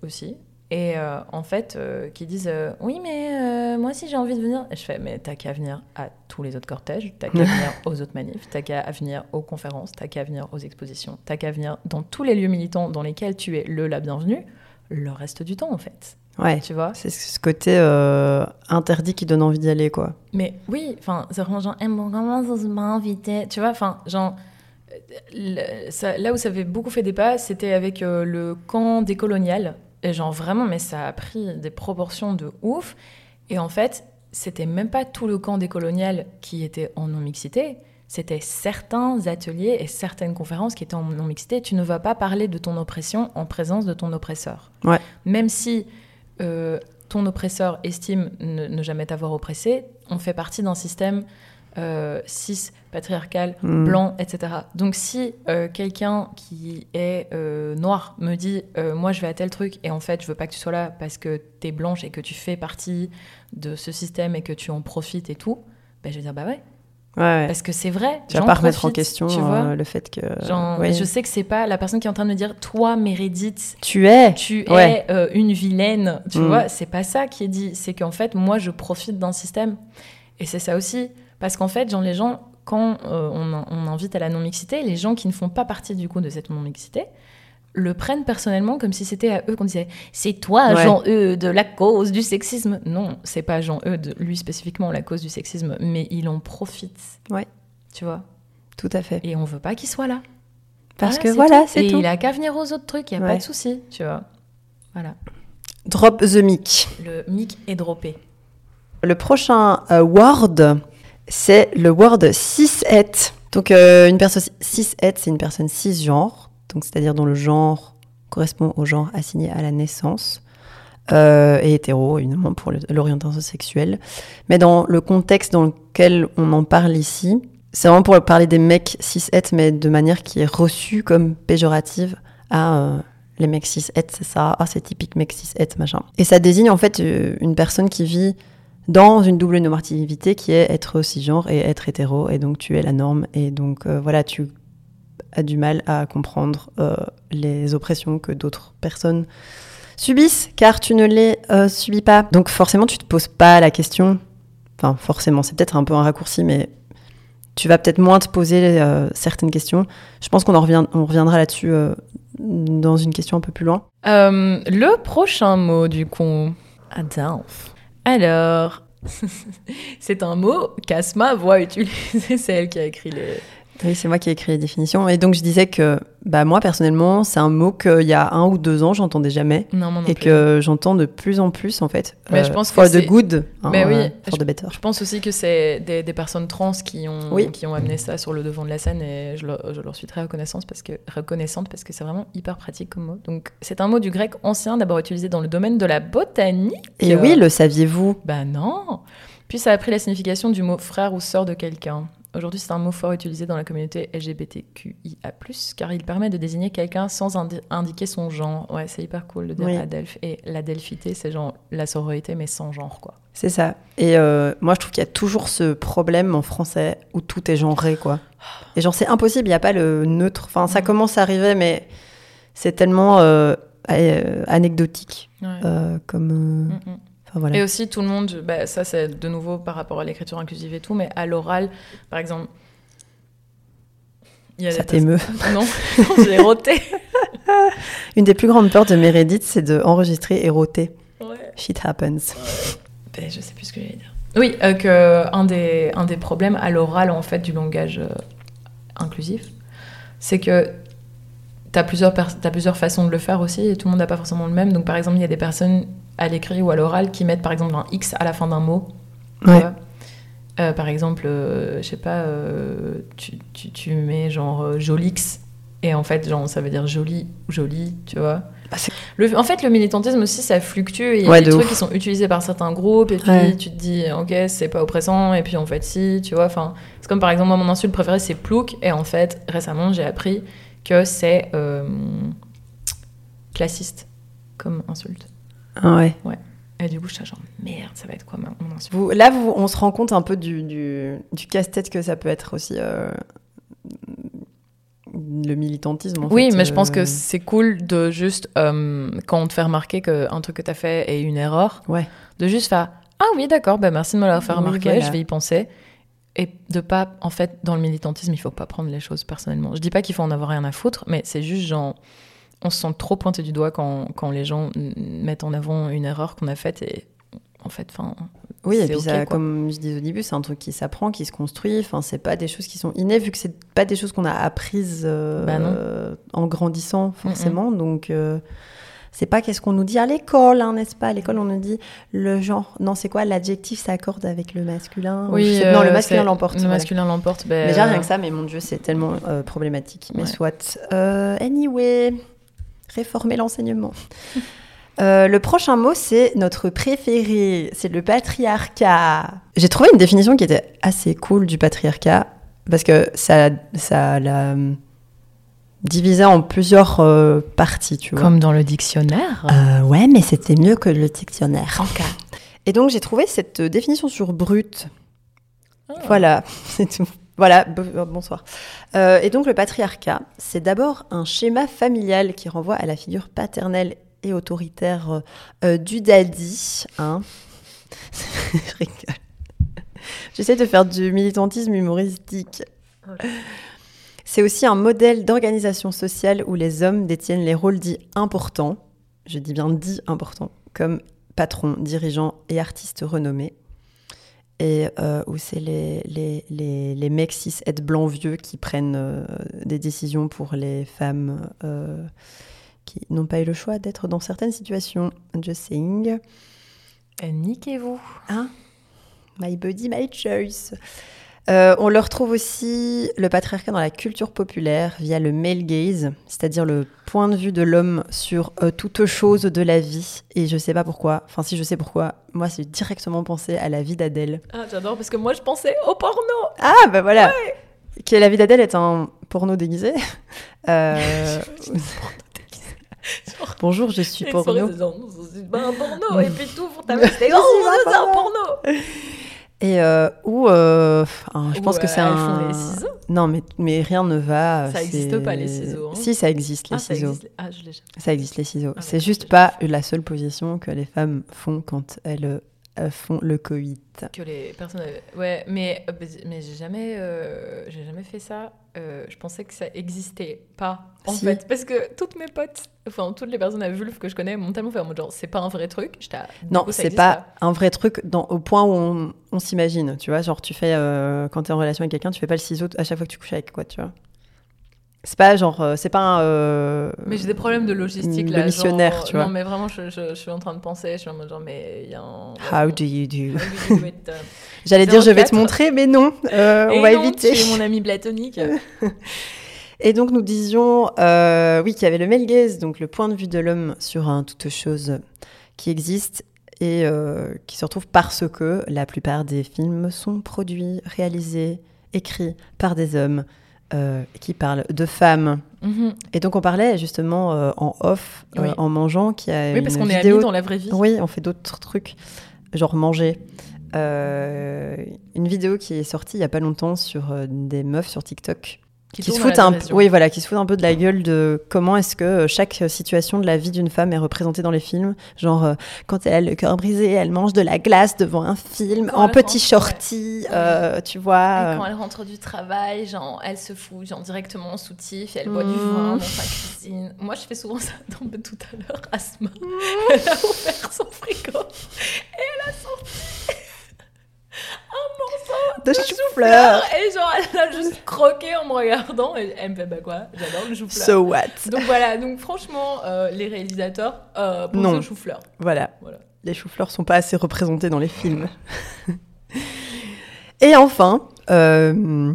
aussi, et euh, en fait, euh, qui disent euh, Oui, mais moi aussi j'ai envie de venir. Et je fais Mais t'as qu'à venir à tous les autres cortèges, t'as qu'à venir aux autres manifs, t'as qu'à venir aux conférences, t'as qu'à venir aux expositions, t'as qu'à venir dans tous les lieux militants dans lesquels tu es le la bienvenue, le reste du temps en fait. Ouais. Tu vois C'est ce côté interdit qui donne envie d'y aller, quoi. Mais oui, enfin, c'est vraiment genre, eh, bon, comment ça m'a invité? Tu vois, enfin, genre, là où ça avait beaucoup fait débat, c'était avec le camp décolonial. Et genre, vraiment, mais ça a pris des proportions de ouf. Et en fait, c'était même pas tout le camp décolonial qui était en non-mixité. C'était certains ateliers et certaines conférences qui étaient en non-mixité. Tu ne vas pas parler de ton oppression en présence de ton oppresseur. Ouais. Même si euh, ton oppresseur estime ne, ne jamais t'avoir oppressé, on fait partie d'un système euh, cis, patriarcal, Mm. blanc, etc. Donc si euh, quelqu'un qui est euh, noir me dit euh, moi je vais à tel truc et en fait je veux pas que tu sois là parce que t'es blanche et que tu fais partie de ce système et que tu en profites et tout, ben je vais dire bah ouais Ouais, ouais. parce que c'est vrai. Tu vas pas remettre en question tu vois. le fait que. Genre, ouais. je sais que c'est pas la personne qui est en train de me dire toi Meredith Tu es. tu es une vilaine, tu Mm. vois, c'est pas ça qui est dit, c'est qu'en fait, moi, je profite d'un système. Et c'est ça aussi, parce qu'en fait, genre, les gens, quand euh, on, on invite à la non-mixité, les gens qui ne font pas partie du coup de cette non-mixité, le prennent personnellement comme si c'était à eux qu'on disait c'est toi Ouais. Jean-E de la cause du sexisme. Non, c'est pas Jean-E de lui spécifiquement la cause du sexisme, mais il en profite. Ouais. Tu vois? Tout à fait. Et on veut pas qu'il soit là. Parce que c'est voilà, tout. c'est Et tout. il a qu'à venir aux autres trucs, il y a Ouais. pas de souci, tu vois. Voilà. Drop the mic. Le mic est droppé. Le prochain euh, word, c'est le word cis-het. Donc, euh, une personne cis-het, c'est une personne cisgenre, donc c'est-à-dire dont le genre correspond au genre assigné à la naissance. Euh, et hétéro, évidemment, pour l'orientation sexuelle. Mais dans le contexte dans lequel on en parle ici, c'est vraiment pour parler des mecs cis-het, mais de manière qui est reçue comme péjorative à euh, les mecs cis-het, c'est ça, ah, c'est typique mec cis-het, machin. Et ça désigne en fait une personne qui vit dans une double normativité qui est être cisgenre et être hétéro, et donc tu es la norme, et donc euh, voilà, tu as du mal à comprendre euh, les oppressions que d'autres personnes subissent, car tu ne les euh, subis pas. Donc forcément, tu te poses pas la question, enfin forcément, c'est peut-être un peu un raccourci, mais tu vas peut-être moins te poser euh, certaines questions. Je pense qu'on en revient, on reviendra là-dessus euh, dans une question un peu plus loin. Euh, le prochain mot du coup. Adolphe. Alors, c'est un mot qu'Asma voit utiliser. C'est elle qui a écrit les. Oui, c'est moi qui ai écrit les définitions. Et donc, je disais que bah, moi, personnellement, c'est un mot qu'il y a un ou deux ans, j'entendais jamais. Non, moi non et plus. que j'entends de plus en plus, en fait. Mais je pense que for the c'est- good, hein, Mais oui, euh, for the better. Je pense aussi que c'est des, des personnes trans qui ont, Oui. qui ont amené ça sur le devant de la scène et je leur, je leur suis très reconnaissante parce que, reconnaissante parce que c'est vraiment hyper pratique comme mot. Donc, c'est un mot du grec ancien d'abord utilisé dans le domaine de la botanique. Et oui, le saviez-vous? Bah non Puis ça a pris la signification du mot frère ou sœur de quelqu'un. Aujourd'hui, c'est un mot fort utilisé dans la communauté LGBTQIA+, car il permet de désigner quelqu'un sans indi- indiquer son genre. Ouais, c'est hyper cool de dire Oui. Et l'adelphité, c'est genre la sororité, mais sans genre, quoi. C'est ça. Et euh, moi, je trouve qu'il y a toujours ce problème en français où tout est genré, quoi. Et genre, c'est impossible, il n'y a pas le neutre. Enfin, ça Mm. commence à arriver, mais c'est tellement euh, euh, anecdotique Ouais. euh, comme... Mm, mm. Enfin, voilà. Et aussi, tout le monde, bah, ça c'est de nouveau par rapport à l'écriture inclusive et tout, mais à l'oral, par exemple. il y a Ça t'émeut. Non, non, j'ai roté. Une des plus grandes peurs de Meredith, c'est d'enregistrer et roter. Ouais. Shit happens. Ben, je sais plus ce que j'allais dire. Oui, euh, que un des, un des problèmes à l'oral, en fait, du langage euh, inclusif, c'est que tu as plusieurs façons de le faire aussi, et tout le monde n'a pas forcément le même. Donc, par exemple, il y a des personnes à l'écrit ou à l'oral qui mettent, par exemple, un X à la fin d'un mot. Ouais. Euh, par exemple, euh, je sais pas, euh, tu, tu, tu mets genre Jolix, et en fait, genre, ça veut dire joli ou joli, tu vois. Bah, Le, en fait, le militantisme aussi, ça fluctue. et Il y a Ouais, des de trucs ouf. qui sont utilisés par certains groupes, et puis Ouais. tu te dis, ok, c'est pas oppressant, et puis en fait, si, tu vois. Enfin, c'est comme par exemple, moi, mon insulte préférée, c'est plouc, et en fait, récemment, j'ai appris que c'est euh, classiste comme insulte. Ah ouais. Et du coup, je suis genre, merde, ça va être quoi Vous, là, vous, on se rend compte un peu du, du, du casse-tête que ça peut être aussi euh, le militantisme. en Oui, fait, mais je pense que euh, c'est cool de juste, euh, quand on te fait remarquer qu'un truc que t'as fait est une erreur, Ouais. de juste faire Ah oui, d'accord, bah merci de me l'avoir fait Oui, remarquer, voilà. je vais y penser. Et de pas, en fait, dans le militantisme, il faut pas prendre les choses personnellement. Je dis pas qu'il faut en avoir rien à foutre, mais c'est juste genre, on se sent trop pointé du doigt quand, quand les gens mm, mettent en avant une erreur qu'on a faite et en fait, enfin. Oui, et puis ça, comme je disais au début, c'est un truc qui s'apprend, qui se construit. Enfin, c'est pas des choses qui sont innées, vu que c'est pas des choses qu'on a apprises euh, Bah euh, en grandissant forcément. Donc, euh, c'est pas qu'est-ce qu'on nous dit à l'école, hein, n'est-ce pas? À l'école, on nous dit le genre. Non, c'est quoi L'adjectif s'accorde avec le masculin? Oui, non, le euh, masculin l'emporte. Le voilà. masculin l'emporte. ben, Mais déjà, rien que ça, mais mon Dieu, c'est tellement problématique. Mais Ouais. soit. Anyway, réformer l'enseignement. Euh, le prochain mot, c'est notre préféré, c'est le patriarcat. J'ai trouvé une définition qui était assez cool du patriarcat, parce que ça, ça l'a hum, divisé en plusieurs euh, parties, tu vois. Comme dans le dictionnaire. Euh, ouais, mais c'était mieux que le dictionnaire. En cas. Et donc, j'ai trouvé cette définition sur brut Ah. voilà, c'est tout. Voilà, euh, bonsoir. Euh, et donc le patriarcat, c'est d'abord un schéma familial qui renvoie à la figure paternelle et autoritaire euh, du daddy. Hein. Je rigole. J'essaie de faire du militantisme humoristique. C'est aussi un modèle d'organisation sociale où les hommes détiennent les rôles dits importants, je dis bien dits importants, comme patron, dirigeant et artiste renommé et euh, où c'est les, les, les, les mecs cis et blancs vieux qui prennent euh, des décisions pour les femmes euh, qui n'ont pas eu le choix d'être dans certaines situations. Just saying. Niquez-vous. Hein? My body, my choice. Euh, on le retrouve aussi, le patriarcat, dans la culture populaire via le male gaze, c'est-à-dire le point de vue de l'homme sur euh, toute chose de la vie. Et je sais pas pourquoi, enfin si je sais pourquoi, moi c'est directement pensé à la vie d'Adèle. Ah, j'adore parce que moi je pensais au porno. Ah, bah voilà. Que la vie d'Adèle est un porno déguisé. Euh, Bonjour, je suis porno. C'est pas un porno. Et puis tout pour ta oh, c'est un porno. Et euh, où, euh, je pense que c'est euh, un. Les ciseaux. Non, mais, mais rien ne va. Ça c'est- existe pas, les ciseaux, hein. Si, ça existe, les Ah, ça ciseaux. existe. Ah, je l'ai jamais. Ça existe, les ciseaux. Ah, c'est juste pas la seule position que les femmes font quand elles euh, font le coït. Que les personnes. Ouais, mais, euh, mais j'ai jamais, euh, j'ai jamais fait ça. Euh, je pensais que ça existait pas. En Si. fait, parce que toutes mes potes, enfin toutes les personnes à vulve que je connais m'ont tellement fait en mode genre c'est pas un vrai truc. Non, c'est pas un vrai truc dans, au point où on, on s'imagine. Tu vois, genre, tu fais. euh, quand t'es en relation avec quelqu'un, tu fais pas le ciseau à chaque fois que tu couches avec quoi, tu vois. C'est pas genre. euh, c'est pas un. euh, Mais j'ai des problèmes de logistique là. missionnaire, genre- tu vois. Non, mais vraiment, je, je- je suis en train de penser. Je suis en mode genre, mais il y a un. How do you do? How do you do it? J'allais dire, je vais te 04. montrer, mais non, euh, on va non, éviter. Tu es mon ami platonique. Et donc nous disions, euh, oui, qu'il y avait le male gaze, donc le point de vue de l'homme sur un toute chose qui existe et qui se retrouve parce que la plupart des films sont produits, réalisés, écrits par des hommes euh, qui parlent de femmes. Mhm. Et donc on parlait justement euh, en off, euh, en mangeant, qu'il y a Oui, parce qu'on est vidéo amis dans la vraie vie. oui, on fait d'autres trucs, genre manger. Une vidéo qui est sortie il y a pas longtemps sur des meufs sur TikTok qui, se la un, oui voilà, qui se foutent un peu de la gueule de comment est-ce que euh, chaque situation de la vie d'une femme est représentée dans les films. Genre euh, quand elle a le cœur brisé, elle mange de la glace devant un film en petit rentre, shorty, euh, tu vois. Et quand elle rentre du travail, genre, elle se fout genre, directement en soutif et elle boit du Mhm. vin dans sa cuisine. Moi, je fais souvent ça dans, tout à l'heure. Asma, elle a ouvert son frigo et elle a sorti de chou-fleur. Et genre, elle a juste croqué en me regardant. Et elle me fait, bah quoi, j'adore le chou-fleur. So what? Donc voilà, donc franchement, euh, les réalisateurs euh, pensent Non. au chou-fleur. Voilà. Voilà. Les choux-fleurs sont pas assez représentés dans les films. et enfin, euh,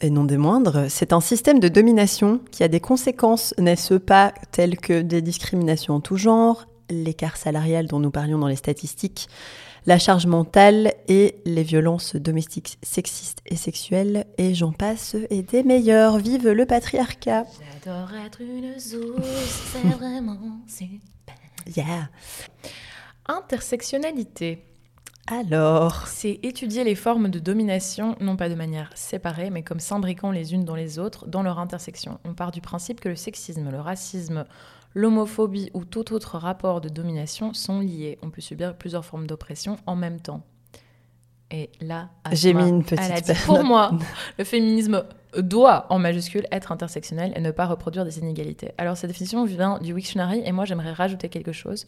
et non des moindres, c'est un système de domination qui a des conséquences, n'est-ce pas, telles que des discriminations en tout genre, l'écart salarial dont nous parlions dans les statistiques, la charge mentale et les violences domestiques sexistes et sexuelles, et j'en passe, et des meilleurs. Vive le patriarcat J'adore être une zouze, c'est vraiment super. Yeah Intersectionnalité. Alors, C'est étudier les formes de domination, non pas de manière séparée, mais comme s'imbriquant les unes dans les autres, dans leur intersection. On part du principe que le sexisme, le racisme, l'homophobie ou tout autre rapport de domination sont liés. On peut subir plusieurs formes d'oppression en même temps. Et là, J'ai mis une elle a petite dit. Pour moi, le féminisme doit, en majuscule, être intersectionnel et ne pas reproduire des inégalités. Alors, cette définition vient du Wiktionary et moi, j'aimerais rajouter quelque chose.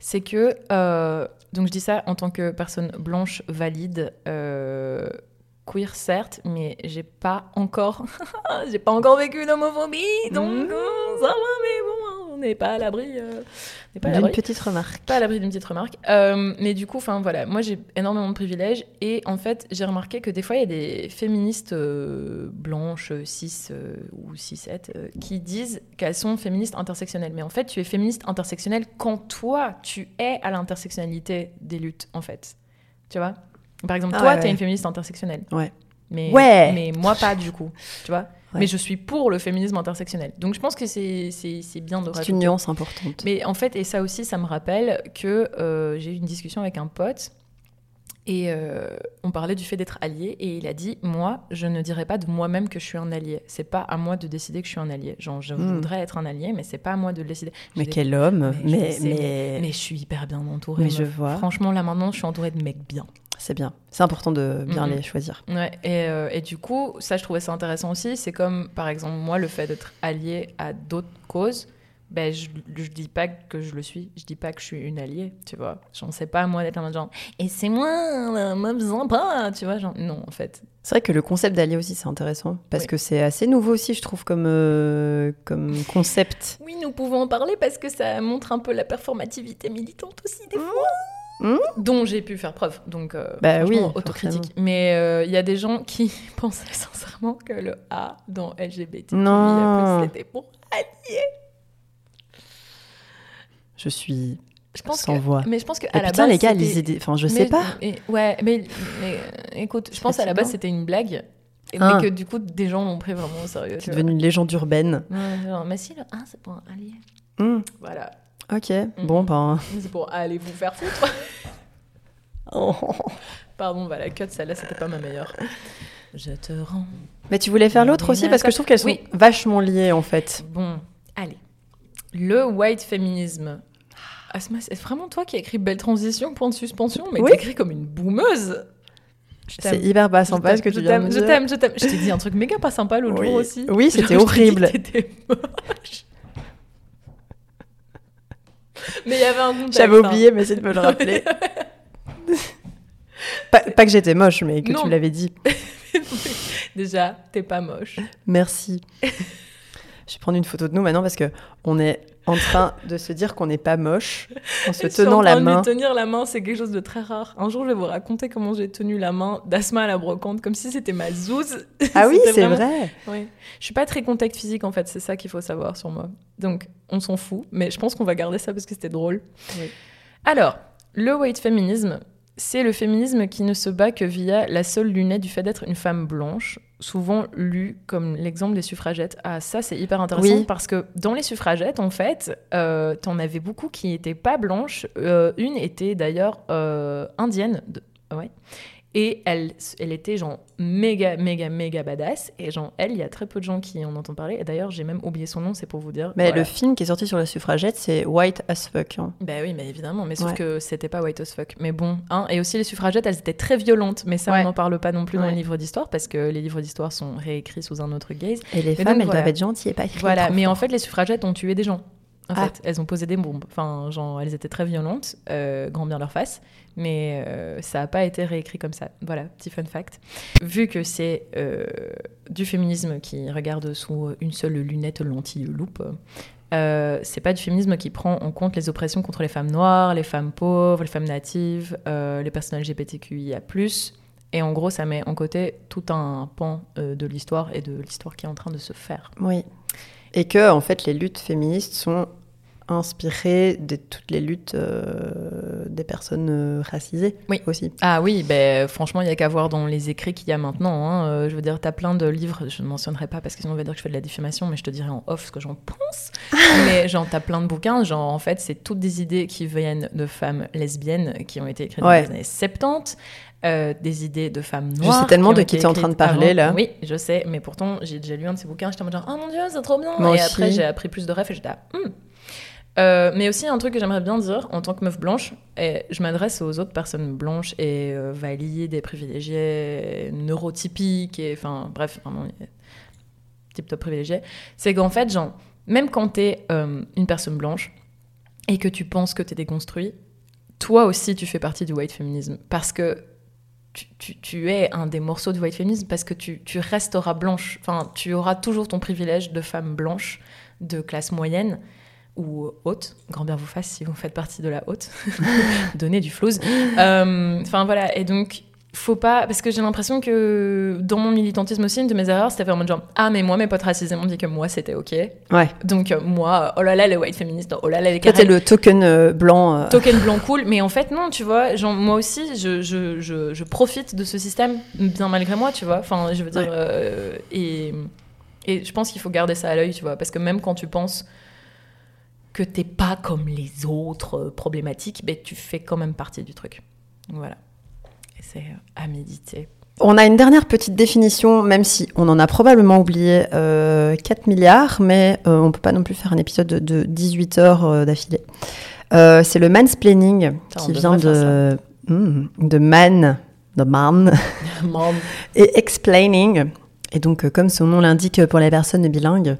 C'est que, euh, donc je dis ça en tant que personne blanche, valide, euh, queer certes, mais j'ai pas encore, j'ai pas encore vécu une homophobie, donc Mhm. euh, ça va, mais bon, on n'est pas à l'abri. euh, d'une petite remarque. pas à l'abri d'une petite remarque. Euh, mais du coup, enfin voilà, moi j'ai énormément de privilèges et en fait j'ai remarqué que des fois il y a des féministes euh, blanches, 6 ou 6-7 qui disent qu'elles sont féministes intersectionnelles. Mais en fait, tu es féministe intersectionnelle quand toi tu es à l'intersectionnalité des luttes en fait. Tu vois? Par exemple, Ah toi ouais, tu es ouais. une féministe intersectionnelle. Ouais. Mais, Ouais. mais moi pas du coup. Tu vois? Ouais. Mais je suis pour le féminisme intersectionnel. Donc je pense que c'est c'est- c'est bien de C'est rajouter une nuance importante. mais en fait, et ça aussi, ça me rappelle que euh, j'ai eu une discussion avec un pote et euh, on parlait du fait d'être allié et il a dit moi, je ne dirais pas de moi-même que je suis un allié. C'est pas à moi de décider que je suis un allié. Genre, je Hmm. voudrais être un allié, mais c'est pas à moi de le décider. Je Mais dis, quel homme mais je Mais, sais, mais, Mais je suis hyper bien entourée. mais je vois. Franchement, là maintenant, je suis entourée de mecs bien. C'est bien. C'est important de bien les choisir. Ouais, et, euh, et du coup, ça, je trouvais ça intéressant aussi. C'est comme, par exemple, moi, le fait d'être allié à d'autres causes, ben, je, je dis pas que je le suis, je dis pas que je suis une alliée, tu vois. J'en sais pas, moi, d'être mode genre, et c'est moi, la meuf sympa, tu vois. Genre, non, en fait. C'est vrai que le concept d'allié aussi, c'est intéressant. Parce Oui. que c'est assez nouveau aussi, je trouve, comme, euh, comme concept. Oui, nous pouvons en parler parce que ça montre un peu la performativité militante aussi, des fois. Mmh. Dont j'ai pu faire preuve, donc euh, Bah oui, autocritique. Mais euh, il y a des gens qui pensaient sincèrement que le A dans LGBT, Non. c'était pour allié. Je suis Je pense sans que, voix. Mais je pense que à la putain, base, les gars, lisez des... Enfin, je mais- sais pas. mais- ouais, mais, mais, euh, écoute, je pense à la base c'était une blague, et- Ah. mais que du coup des gens l'ont pris vraiment au sérieux. C'est devenu une légende urbaine. Ouais, genre, mais si le A c'est pour un allié. Hmm, Voilà, Ok, bon, ben... c'est pour aller vous faire foutre. Pardon, voilà, cut, celle-là c'était pas ma meilleure. Je te rends. Mais tu voulais faire l'autre aussi Parce que je trouve qu'elles sont Oui. vachement liées, en fait. Bon, allez. Le white féminisme. Asma, c'est vraiment toi qui as écrit Belle Transition, point de suspension, mais Oui. t'écris comme une boumeuse. Je C'est hyper pas sympa ce que tu je viens de je t'aime, je t'aime. Je t'ai dit un truc méga pas sympa l'autre Oui. jour aussi. Oui, c'était t'ai dit horrible. que t'étais moche. Mais il y avait un contexte. J'avais hein. oublié, mais essaye de me le rappeler. pas, pas que j'étais moche, mais que Non. tu l'avais dit. Déjà, t'es pas moche. Merci. Je vais prendre une photo de nous maintenant parce que on est en train de se dire qu'on n'est pas moche en se tenant en la train de lui main. tenir la main, c'est quelque chose de très rare. Un jour, je vais vous raconter comment j'ai tenu la main d'Asma à la brocante, comme si c'était ma zouze. Ah oui, c'est vraiment- vrai. Oui. Je suis pas très contact physique en fait, c'est ça qu'il faut savoir sur moi. Donc on s'en fout, mais je pense qu'on va garder ça parce que c'était drôle. Oui. Alors, le white féminisme, c'est le féminisme qui ne se bat que via la seule lunette du fait d'être une femme blanche, souvent lu comme l'exemple des suffragettes. Ah ça c'est hyper intéressant Oui. parce que dans les suffragettes en fait, euh, t'en avais beaucoup qui n'étaient pas blanches. Euh, une était d'ailleurs euh, indienne. de- Ouais. Et elle, elle était genre méga, méga, méga badass. Et genre, elle, il y a très peu de gens qui en entendent parler. Et d'ailleurs, j'ai même oublié son nom, c'est pour vous dire. Mais Voilà. le film qui est sorti sur la suffragette, c'est White as fuck. hein. Bah oui, mais évidemment. Mais sauf Ouais. que c'était pas white as fuck. Mais bon, hein. Et aussi, les suffragettes, elles étaient très violentes. Mais ça, Ouais. on n'en parle pas non plus dans les livres d'histoire parce que les livres d'histoire sont réécrits sous un autre gaze. Et les Mais femmes, donc, elles voilà. doivent être gentilles et pas crier Voilà. Mais en fait, les suffragettes ont tué des gens. En Ah. fait, elles ont posé des bombes. Enfin, genre, elles étaient très violentes, euh, grand bien leur face, mais euh, ça n'a pas été réécrit comme ça. Voilà, petit fun fact. Vu que c'est euh, du féminisme qui regarde sous une seule lunette lentille loupe, euh, c'est pas du féminisme qui prend en compte les oppressions contre les femmes noires, les femmes pauvres, les femmes natives, euh, les personnes LGBTQIA+. Et en gros, ça met en côté tout un pan de l'histoire et de l'histoire qui est en train de se faire. Oui. Et que, en fait, les luttes féministes sont inspirées de toutes les luttes euh, des personnes euh, racisées Oui. aussi. Ah oui, ben, franchement, il y a qu'à voir dans les écrits qu'il y a maintenant. hein. Euh, je veux dire, tu as plein de livres, je ne mentionnerai pas parce que sinon on va dire que je fais de la diffamation, mais je te dirai en off ce que j'en pense. mais genre, tu as plein de bouquins, genre, en fait, c'est toutes des idées qui viennent de femmes lesbiennes qui ont été écrites Ouais. dans les années 70. euh, des idées de femmes Je noires. sais tellement qui de qui t'es en train de parler, avant. là. Oui, je sais, mais pourtant, j'ai déjà lu un de ces bouquins, j'étais en mode genre, oh mon dieu, c'est trop bien. Moi et aussi. après, j'ai appris plus de rêves et j'étais là, Hmm. Euh, mais aussi un truc que j'aimerais bien dire en tant que meuf blanche, et je m'adresse aux autres personnes blanches et euh, valides et privilégiées, neurotypiques, et enfin bref, vraiment tip top privilégié, c'est qu'en fait, genre, même quand t'es euh, une personne blanche et que tu penses que t'es déconstruit, toi aussi tu fais partie du white féminisme parce que tu, es un des morceaux du white féminisme parce que tu, tu resteras blanche, enfin tu auras toujours ton privilège de femme blanche de classe moyenne ou haute, grand bien vous fasse si vous faites partie de la haute, donnez du flouze. Euh, Enfin voilà, et donc faut pas, parce que j'ai l'impression que dans mon militantisme aussi, une de mes erreurs, c'était mode genre, ah mais moi mes potes racisés m'ont dit que moi c'était ok, Ouais. donc euh, moi, oh là là les white féministes, oh là là les Toi, t'es le token euh, blanc. euh, Token blanc cool, mais en fait non, tu vois, genre, moi aussi je, je, je, je profite de ce système, bien malgré moi, tu vois, enfin je veux dire, Ouais. et, et je pense qu'il faut garder ça à l'œil, tu vois, parce que même quand tu penses que t'es pas comme les autres euh, problématiques, ben, tu fais quand même partie du truc. Voilà. Et c'est euh, à méditer. On a une dernière petite définition, même si on en a probablement oublié euh, 4 milliards, mais euh, on peut pas non plus faire un épisode de, de 18 heures euh, d'affilée. C'est le mansplaining qui vient de, Hmm, de man, de man, et explaining. Et donc, comme son nom l'indique pour les personnes bilingues,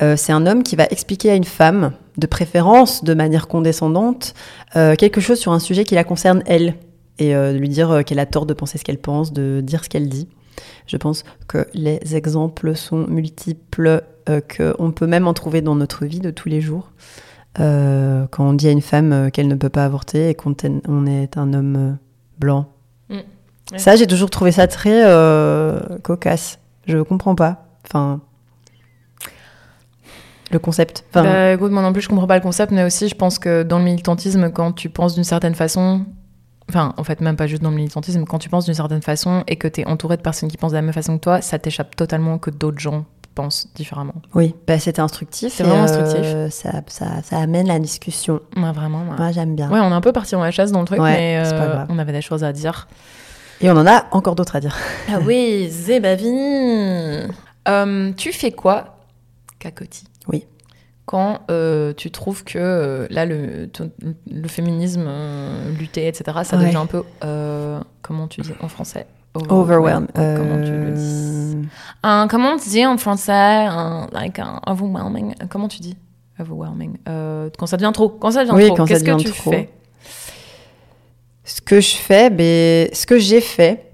euh, c'est un homme qui va expliquer à une femme, de préférence de manière condescendante, euh, quelque chose sur un sujet qui la concerne elle, et euh, lui dire qu'elle a tort de penser ce qu'elle pense, de dire ce qu'elle dit. Je pense que les exemples sont multiples, qu'on peut même en trouver dans notre vie de tous les jours. Quand on dit à une femme qu'elle ne peut pas avorter et qu'on est- on est un homme blanc. Mm. Ouais. Ça, j'ai toujours trouvé ça très cocasse. Je comprends pas. Enfin, le concept. Enfin, Bah, écoute, moi non plus, je comprends pas le concept, mais aussi, je pense que dans le militantisme, quand tu penses d'une certaine façon, enfin, en fait, même pas juste dans le militantisme, quand tu penses d'une certaine façon et que tu es entouré de personnes qui pensent de la même façon que toi, ça t'échappe totalement que d'autres gens pensent différemment. oui, bah, c'était instructif. C'est vraiment euh, ça, ça, ça amène la discussion. Ouais, vraiment. ouais. Moi, j'aime bien. Ouais, on est un peu parti en chasse dans le truc, Ouais, mais euh, on avait des choses à dire. Et on en a encore d'autres à dire. Ah oui, Zébavi Euh, Tu fais quoi, Cacoti Oui. Quand euh, tu trouves que euh, là, le, féminisme, euh, lutter, etc., ça Ouais. devient un peu. comment tu dis en français? Overwhelm. Ouais, Comment tu le dis? Un- Comment on dit en français? Un, like un overwhelming Comment tu dis? Overwhelming. Euh, quand ça devient trop. Quand ça devient Oui, trop. Qu'est-ce que tu trop. fais? Ce que je fais, ben, ce que j'ai fait,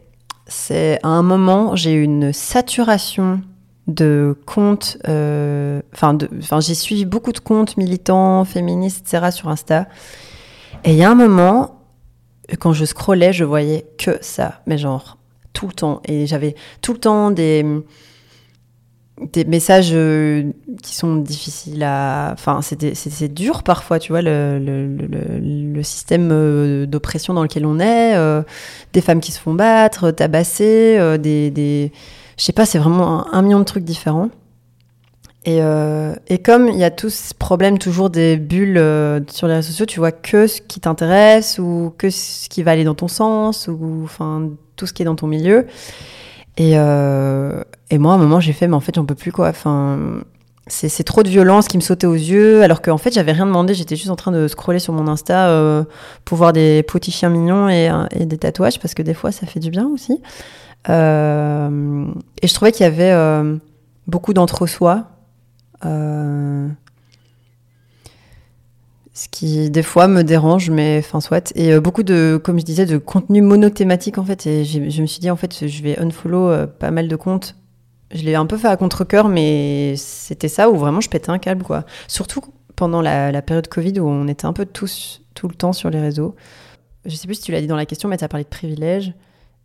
c'est à un moment, j'ai eu une saturation de comptes. euh, Enfin, enfin, j'ai suivi beaucoup de comptes militants, féministes, etc. sur Insta. Et il y a un moment, quand je scrollais, je voyais que ça, mais genre tout le temps. Et j'avais tout le temps des des messages euh, qui sont difficiles à. Enfin, c'est dur parfois, tu vois, le, le, le- le système euh, d'oppression dans lequel on est, euh, des femmes qui se font battre, tabassées, euh, des. des... Je sais pas, c'est vraiment un, million de trucs différents. Et, euh, comme il y a tout ce problème toujours des bulles euh, sur les réseaux sociaux, tu vois que ce qui t'intéresse ou que ce qui va aller dans ton sens ou tout ce qui est dans ton milieu. Et, euh, et moi, à un moment, j'ai fait, mais en fait, j'en peux plus, quoi. C'est trop de violence qui me sautait aux yeux, alors qu'en fait, j'avais rien demandé. J'étais juste en train de scroller sur mon Insta pour voir des petits chiens mignons et, et des tatouages, parce que des fois, ça fait du bien aussi. Euh, et je trouvais qu'il y avait euh, beaucoup d'entre-soi. Euh, Ce qui, des fois, me dérange, mais enfin, soit. Et beaucoup de, comme je disais, de contenu monothématique, en fait. Et je me suis dit, en fait, je vais unfollow pas mal de comptes. Je l'ai un peu fait à contre-coeur, mais c'était ça où vraiment je pétais un câble, quoi. Surtout pendant la, la période Covid où on était un peu tous, tout le temps sur les réseaux. Je sais plus si tu l'as dit dans la question, mais tu as parlé de privilèges.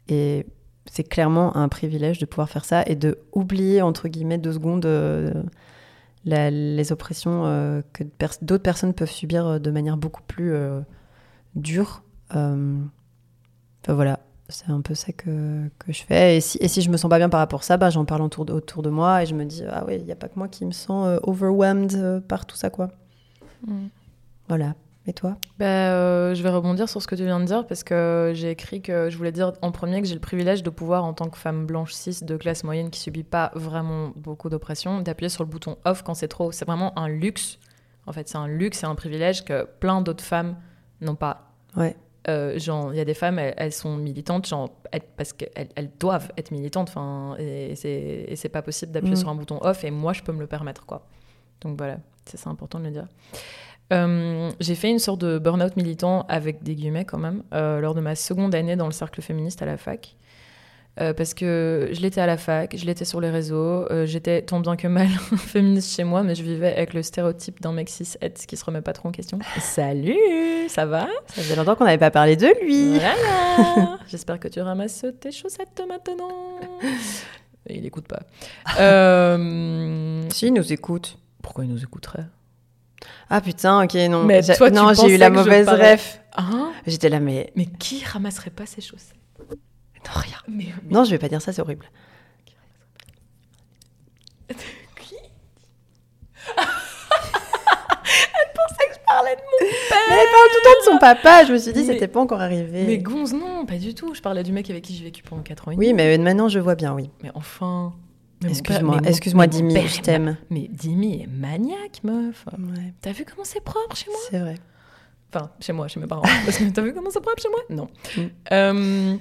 Et c'est clairement un privilège de pouvoir faire ça et de oublier, entre guillemets, deux secondes euh, la- les oppressions euh, que d'autres personnes peuvent subir euh, de manière beaucoup plus dure. Enfin, voilà, c'est un peu ça que, que je fais. Et si, et si je me sens pas bien par rapport à ça, bah, j'en parle autour de, autour de moi et je me dis, ah ouais, il n'y a pas que moi qui me sens euh, overwhelmed euh, par tout ça, quoi. Mm. Voilà. Et toi Bah, euh, je vais rebondir sur ce que tu viens de dire parce que j'ai écrit que je voulais dire en premier que j'ai le privilège de pouvoir, en tant que femme blanche cis de classe moyenne qui subit pas vraiment beaucoup d'oppression, d'appuyer sur le bouton off quand c'est trop. C'est vraiment un luxe. En fait, c'est un luxe et un privilège que plein d'autres femmes n'ont pas. Ouais. Euh, genre, il y a des femmes, elles, elles sont militantes, genre, elles- parce qu'elles elles doivent être militantes, enfin, et et c'est pas possible d'appuyer Mm. sur un bouton off, et moi, je peux me le permettre, quoi. Donc voilà, c'est ça important de le dire. Euh, j'ai fait une sorte de burn-out militant avec des guillemets quand même euh, lors de ma seconde année dans le cercle féministe à la fac. Euh, parce que je l'étais à la fac, je l'étais sur les réseaux, j'étais tant bien que mal féministe chez moi, mais je vivais avec le stéréotype d'un mec cis het qui se remet pas trop en question. Salut, ça va? Ça faisait longtemps qu'on n'avait pas parlé de lui. Voilà. J'espère que tu ramasses tes chaussettes maintenant. Et il écoute pas. Si, il nous écoute. Pourquoi il nous écouterait? Ah putain, ok, non. Mais toi, tu non, j'ai eu la mauvaise ref. Hein J'étais là, mais Mais qui ramasserait pas ses chaussettes non, rien. mais, Non, je vais pas dire ça, c'est horrible. Qui? Elle pensait que je parlais de mon père Mais elle parle tout le temps de son papa. Je me suis dit, Mais- c'était pas encore arrivé. Mais Gonze, non, pas du tout. Je parlais du mec avec qui j'ai vécu pendant 4 ans et demi. Oui, mais maintenant je vois bien, oui. Mais enfin... Excuse-moi, excuse-moi, Dimi, je t'aime. ma- Mais Dimi est maniaque, meuf. Ouais, T'as vu comment c'est propre chez moi? C'est vrai. Enfin, chez moi, chez mes parents. Parce que t'as vu comment c'est propre chez moi? Non. Mm. Euh,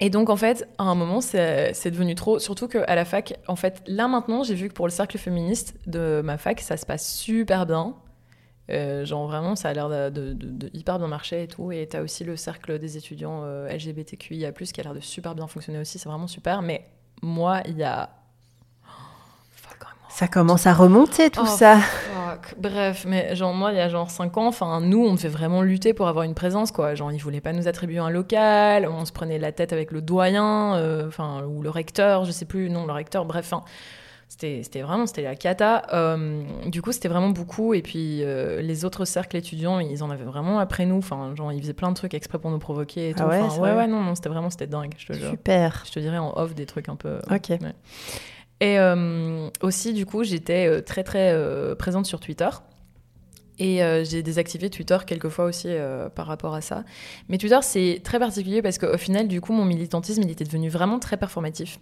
et donc, en fait, à un moment, c'est c'est devenu trop. Surtout qu'à la fac, en fait, là maintenant, j'ai vu que pour le cercle féministe de ma fac, ça se passe super bien. Euh, genre vraiment, ça a l'air de, de- de- de hyper bien marcher et tout. Et t'as aussi le cercle des étudiants euh, LGBTQIA+, qui a l'air de super bien fonctionner aussi. C'est vraiment super. Mais moi, il y a... Ça commence à remonter tout Oh, ça. Fuck. Bref, mais genre moi, il y a genre 5 ans, enfin nous, on devait vraiment lutter pour avoir une présence, quoi. Genre, ils voulaient pas nous attribuer un local, on se prenait la tête avec le doyen, euh, enfin, ou le recteur, je sais plus, non, le recteur, bref, enfin, c'était vraiment, c'était la cata. Euh, du coup, c'était vraiment beaucoup, et puis euh, les autres cercles étudiants, ils en avaient vraiment après nous, enfin, genre, ils faisaient plein de trucs exprès pour nous provoquer et Ah tout. ouais, Enfin, ouais, ouais, non, non, c'était vraiment, c'était dingue, je te jure. Super. Je te dirais en off des trucs un peu. Ok. ouais. Et euh, aussi, du coup, j'étais euh, très très euh, présente sur Twitter. Et euh, j'ai désactivé Twitter quelques fois aussi euh, par rapport à ça. Mais Twitter, c'est très particulier parce qu'au final, du coup, mon militantisme, il était devenu vraiment très performatif.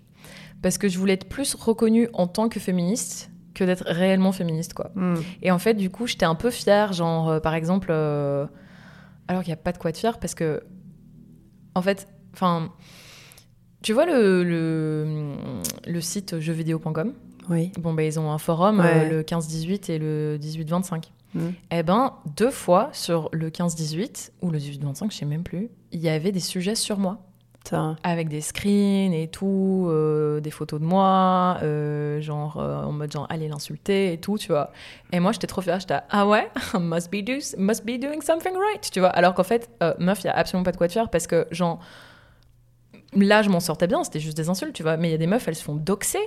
Parce que je voulais être plus reconnue en tant que féministe que d'être réellement féministe, quoi. Hmm. Et en fait, du coup, j'étais un peu fière, genre, euh, par exemple, alors qu'il n'y a pas de quoi être fière, parce que, en fait, enfin, tu vois le, le, le site jeuxvideo.com Oui. Bon, ben, ils ont un forum, Ouais. euh, le 15-18 et le 18-25. Mm. Eh ben, deux fois sur le 15-18 ou le 18-25, je sais même plus, il y avait des sujets sur moi avec des screens et tout, euh, des photos de moi, euh, genre euh, en mode genre allez l'insulter et tout, tu vois. Et moi j'étais trop fière, j'étais ah ouais, must be, do, must be doing something right, tu vois. Alors qu'en fait, meuf, il y a absolument pas de quoi te faire parce que genre là je m'en sortais bien, c'était juste des insultes, tu vois. Mais il y a des meufs, elles se font doxer.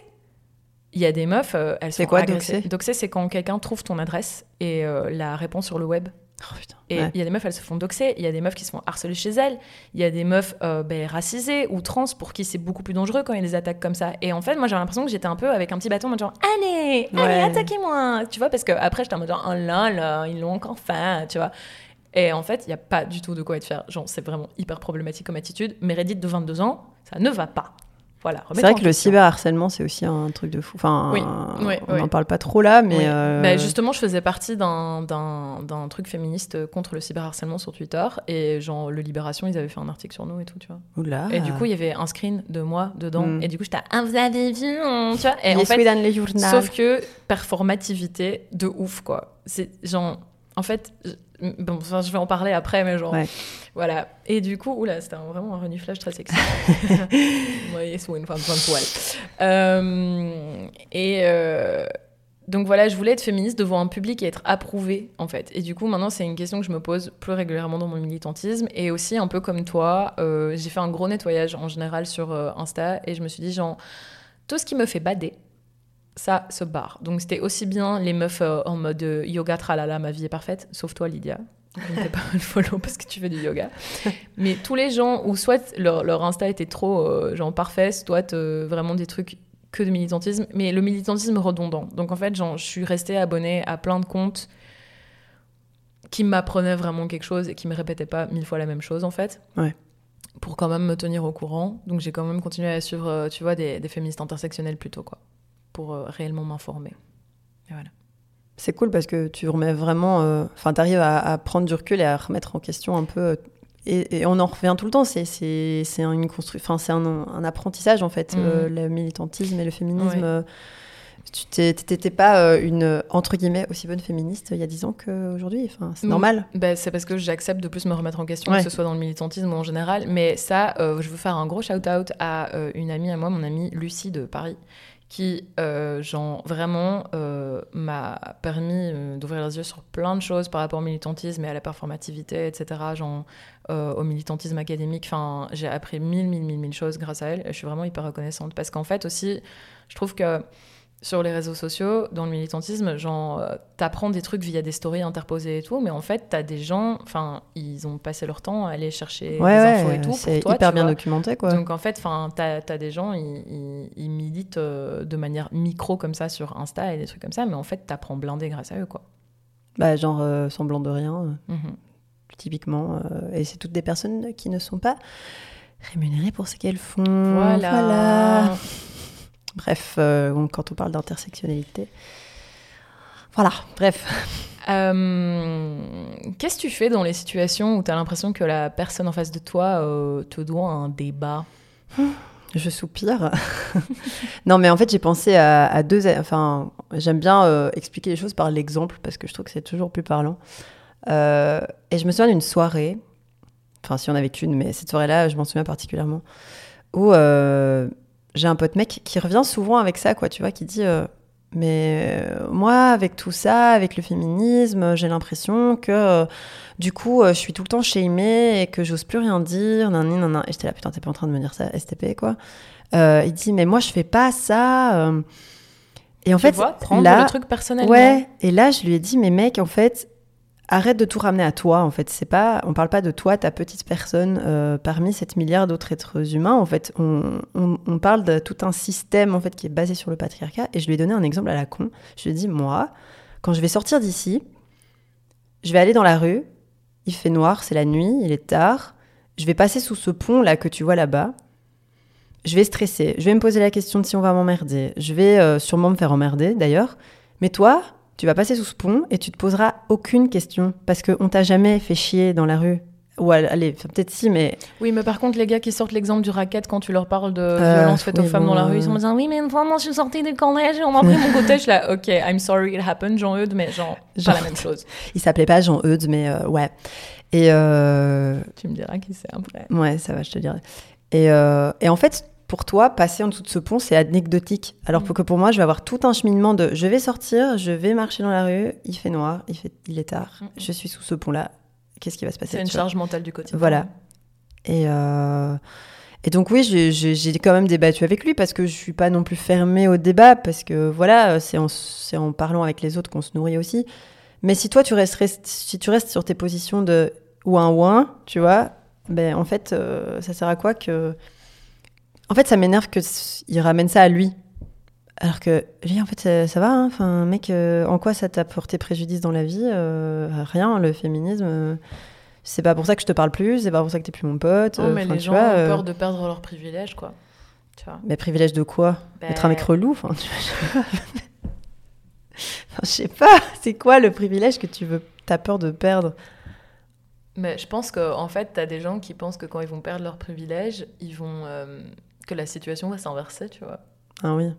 Il y a des meufs, euh, elles se C'est font quoi, doxer? Doxer, c'est quand quelqu'un trouve ton adresse et euh, la répand sur le web. Oh putain. Et il Ouais. y a des meufs, elles se font doxer. Il y a des meufs qui se font harceler chez elles. Il y a des meufs euh, ben, racisées ou trans pour qui c'est beaucoup plus dangereux quand ils les attaquent comme ça. Et en fait, moi, j'avais l'impression que j'étais un peu avec un petit bâton en mode genre Allez, allez, Ouais. attaquez-moi Tu vois, parce que après j'étais en mode genre Oh là là, ils l'ont encore fait, tu vois. Et en fait, il n'y a pas du tout de quoi être fier. Genre, c'est vraiment hyper problématique comme attitude. Meredith de 22 ans, ça ne va pas. Voilà. C'est vrai que le question. cyberharcèlement, c'est aussi un truc de fou. Enfin, Oui, oui, on oui. n'en parle pas trop là, mais. Euh, Bah, justement, je faisais partie d'un- d'un d'un truc féministe contre le cyberharcèlement sur Twitter. Et genre, le Libération, ils avaient fait un article sur nous et tout, tu vois. Oula. Et du coup, il y avait un screen de moi dedans. Mm. Et du coup, j'étais, ah, vous avez vu, hein, tu vois. Et en fait, we dans les journaux. sauf que performativité de ouf, quoi. C'est genre, En fait, bon, enfin, je vais en parler après, mais genre, Ouais. voilà. Et du coup, oula, c'était vraiment un reniflage très sexy. Voyez, c'est une femme sensuelle. Euh, et euh, donc voilà, je voulais être féministe devant un public et être approuvée, en fait. Et du coup, maintenant, c'est une question que je me pose plus régulièrement dans mon militantisme. Et aussi, un peu comme toi, euh, j'ai fait un gros nettoyage en général sur euh, Insta et je me suis dit, genre, tout ce qui me fait bader, ça se barre. Donc c'était aussi bien les meufs euh, en mode euh, yoga tralala, ma vie est parfaite, sauf toi Lydia. Je ne pas le follow parce que tu fais du yoga. Mais tous les gens où soit leur, leur Insta était trop euh, genre parfait, soit euh, vraiment des trucs que de militantisme, mais le militantisme redondant. Donc en fait, genre, je suis restée abonnée à plein de comptes qui m'apprenaient vraiment quelque chose et qui me répétaient pas mille fois la même chose en fait. Ouais. Pour quand même me tenir au courant. Donc j'ai quand même continué à suivre, tu vois, des, des féministes intersectionnelles plutôt quoi pour euh, réellement m'informer. Voilà. C'est cool parce que tu remets vraiment. euh, Enfin, tu arrives à, à prendre du recul et à remettre en question un peu. euh, Et, et on en revient tout le temps. C'est une constru- enfin, c'est un, un apprentissage en fait, euh, le militantisme et le féminisme. Ouais. euh, Tu t'étais pas euh, une entre guillemets aussi bonne féministe il y a 10 ans qu'aujourd'hui. Enfin, c'est Mm. normal. Ben, c'est parce que j'accepte de plus me remettre en question, Ouais. que ce soit dans le militantisme ou en général. Mais ça, je veux faire un gros shout-out à euh, une amie à moi, mon amie Lucie de Paris, qui, euh, vraiment euh, m'a permis euh, d'ouvrir les yeux sur plein de choses par rapport au militantisme et à la performativité, etc. Genre, euh, au militantisme académique. Enfin, j'ai appris mille, mille, mille, mille choses grâce à elle. Je suis vraiment hyper reconnaissante. Parce qu'en fait, aussi, je trouve que sur les réseaux sociaux, dans le militantisme, genre, euh, t'apprends des trucs via des stories interposées et tout, mais en fait, t'as des gens, enfin, ils ont passé leur temps à aller chercher Ouais, des ouais, infos et tout. c'est toi, hyper bien vois. documenté quoi. Donc en fait, enfin, t'as as des gens, ils, ils, ils militent euh, de manière micro comme ça sur Insta et des trucs comme ça, mais en fait, t'apprends blindé grâce à eux, quoi. Bah, genre euh, semblant de rien, euh, Mhm. typiquement. et c'est toutes des personnes qui ne sont pas rémunérées pour ce qu'elles font. Voilà. Voilà. Bref, euh, quand on parle d'intersectionnalité. Voilà, bref. Euh, Qu'est-ce que tu fais dans les situations où t'as l'impression que la personne en face de toi euh, te doit un débat? Je soupire. non, mais en fait, j'ai pensé à, à deux. Enfin, j'aime bien euh, expliquer les choses par l'exemple parce que je trouve que c'est toujours plus parlant. Et je me souviens d'une soirée, enfin, si on avait qu'une, mais cette soirée-là, je m'en souviens particulièrement, où j'ai un pote mec qui revient souvent avec ça, quoi, tu vois, qui dit euh, Mais euh, moi, avec tout ça, avec le féminisme, j'ai l'impression que. euh, du coup, euh, je suis tout le temps shamée et que j'ose plus rien dire. Nan, nan, nan. Et j'étais là, putain, t'es pas en train de me dire ça, STP, quoi. Euh, il dit, mais moi, je fais pas ça. euh. Et en Tu fait, vois, prendre là, le truc personnellement. ouais. Et là, je lui ai dit, mais mec, en fait, arrête de tout ramener à toi. En fait, c'est pas, on parle pas de toi, ta petite personne, euh, parmi 7 milliards d'autres êtres humains. En fait, on, on, parle de tout un système en fait qui est basé sur le patriarcat. Et je lui ai donné un exemple à la con. Je lui ai dit, moi, quand je vais sortir d'ici, je vais aller dans la rue. Il fait noir, c'est la nuit, il est tard. Je vais passer sous ce pont là que tu vois là-bas. Je vais stresser. Je vais me poser la question de si on va m'emmerder. Je vais euh, sûrement me faire emmerder d'ailleurs. Mais toi, tu vas passer sous ce pont et tu te poseras aucune question parce qu'on t'a jamais fait chier dans la rue. Ou al- allez, peut-être si, mais Oui, mais par contre, les gars qui sortent l'exemple du racket quand tu leur parles de Euh, violence faite aux femmes bon, dans la rue, ils sont en disant Oui, mais une fois, moi, je suis sortie du collège et on m'a pris mon côté. Je suis là, ok, I'm sorry, it happened, Jean-Eudes, mais genre, Genre- pas la même chose. il s'appelait pas Jean Eudes, mais euh, ouais. Et euh, Tu me diras qui c'est après. ouais, ça va, je te dirai. Et, euh, et en fait, pour toi, passer en dessous de ce pont, c'est anecdotique. Alors Mm. que pour moi, je vais avoir tout un cheminement de je vais sortir, je vais marcher dans la rue, il fait noir, il, fait, il est tard, Mm. je suis sous ce pont-là. Qu'est-ce qui va se passer C'est une charge mentale du quotidien. Voilà. Et, euh, et donc oui, j'ai- quand même débattu avec lui parce que je suis pas non plus fermée au débat parce que voilà, c'est en, parlant avec les autres qu'on se nourrit aussi. Mais si toi tu restes, restes- si tu restes sur tes positions de ouin ouin, tu vois, ben en fait euh, ça sert à quoi que En fait, ça m'énerve que s- il ramène ça à lui. Alors que lui, en fait, ça, ça va. hein. Enfin, mec, euh, en quoi ça t'a porté préjudice dans la vie Euh, Rien. Le féminisme, euh, c'est pas pour ça que je te parle plus. C'est pas pour ça que t'es plus mon pote. Non, mais les tu gens vois, ont peur de perdre leurs privilèges, quoi. Tu vois Mais privilège de quoi? Être un mec Ben, relou Enfin, tu vois, je sais pas. Enfin, je sais pas. C'est quoi le privilège que tu veux T'as peur de perdre? Mais je pense qu'en en fait, t'as des gens qui pensent que quand ils vont perdre leurs privilèges, ils vont. Que la situation va s'inverser, tu vois. Ah oui.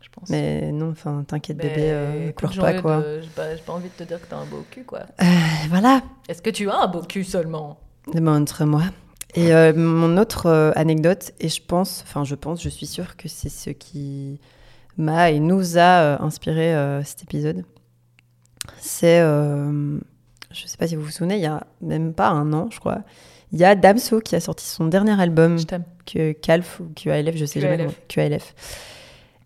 je pense. Mais non, enfin, t'inquiète, Mais bébé, euh, écoute, pleure pas, quoi. de- J'ai pas, pas envie de te dire que t'as un beau cul, quoi. Euh, voilà, Est-ce que tu as un beau cul seulement? Montre-moi. Et euh, mon autre euh, anecdote, et je pense, enfin je pense, je suis sûre que c'est ce qui m'a et nous a inspiré cet épisode, c'est, je sais pas si vous vous souvenez, il y a même pas un an, je crois, il y a Damso qui a sorti son dernier album, Je t'aime. Que Calf ou QALF, je sais jamais QALF. comment, QALF.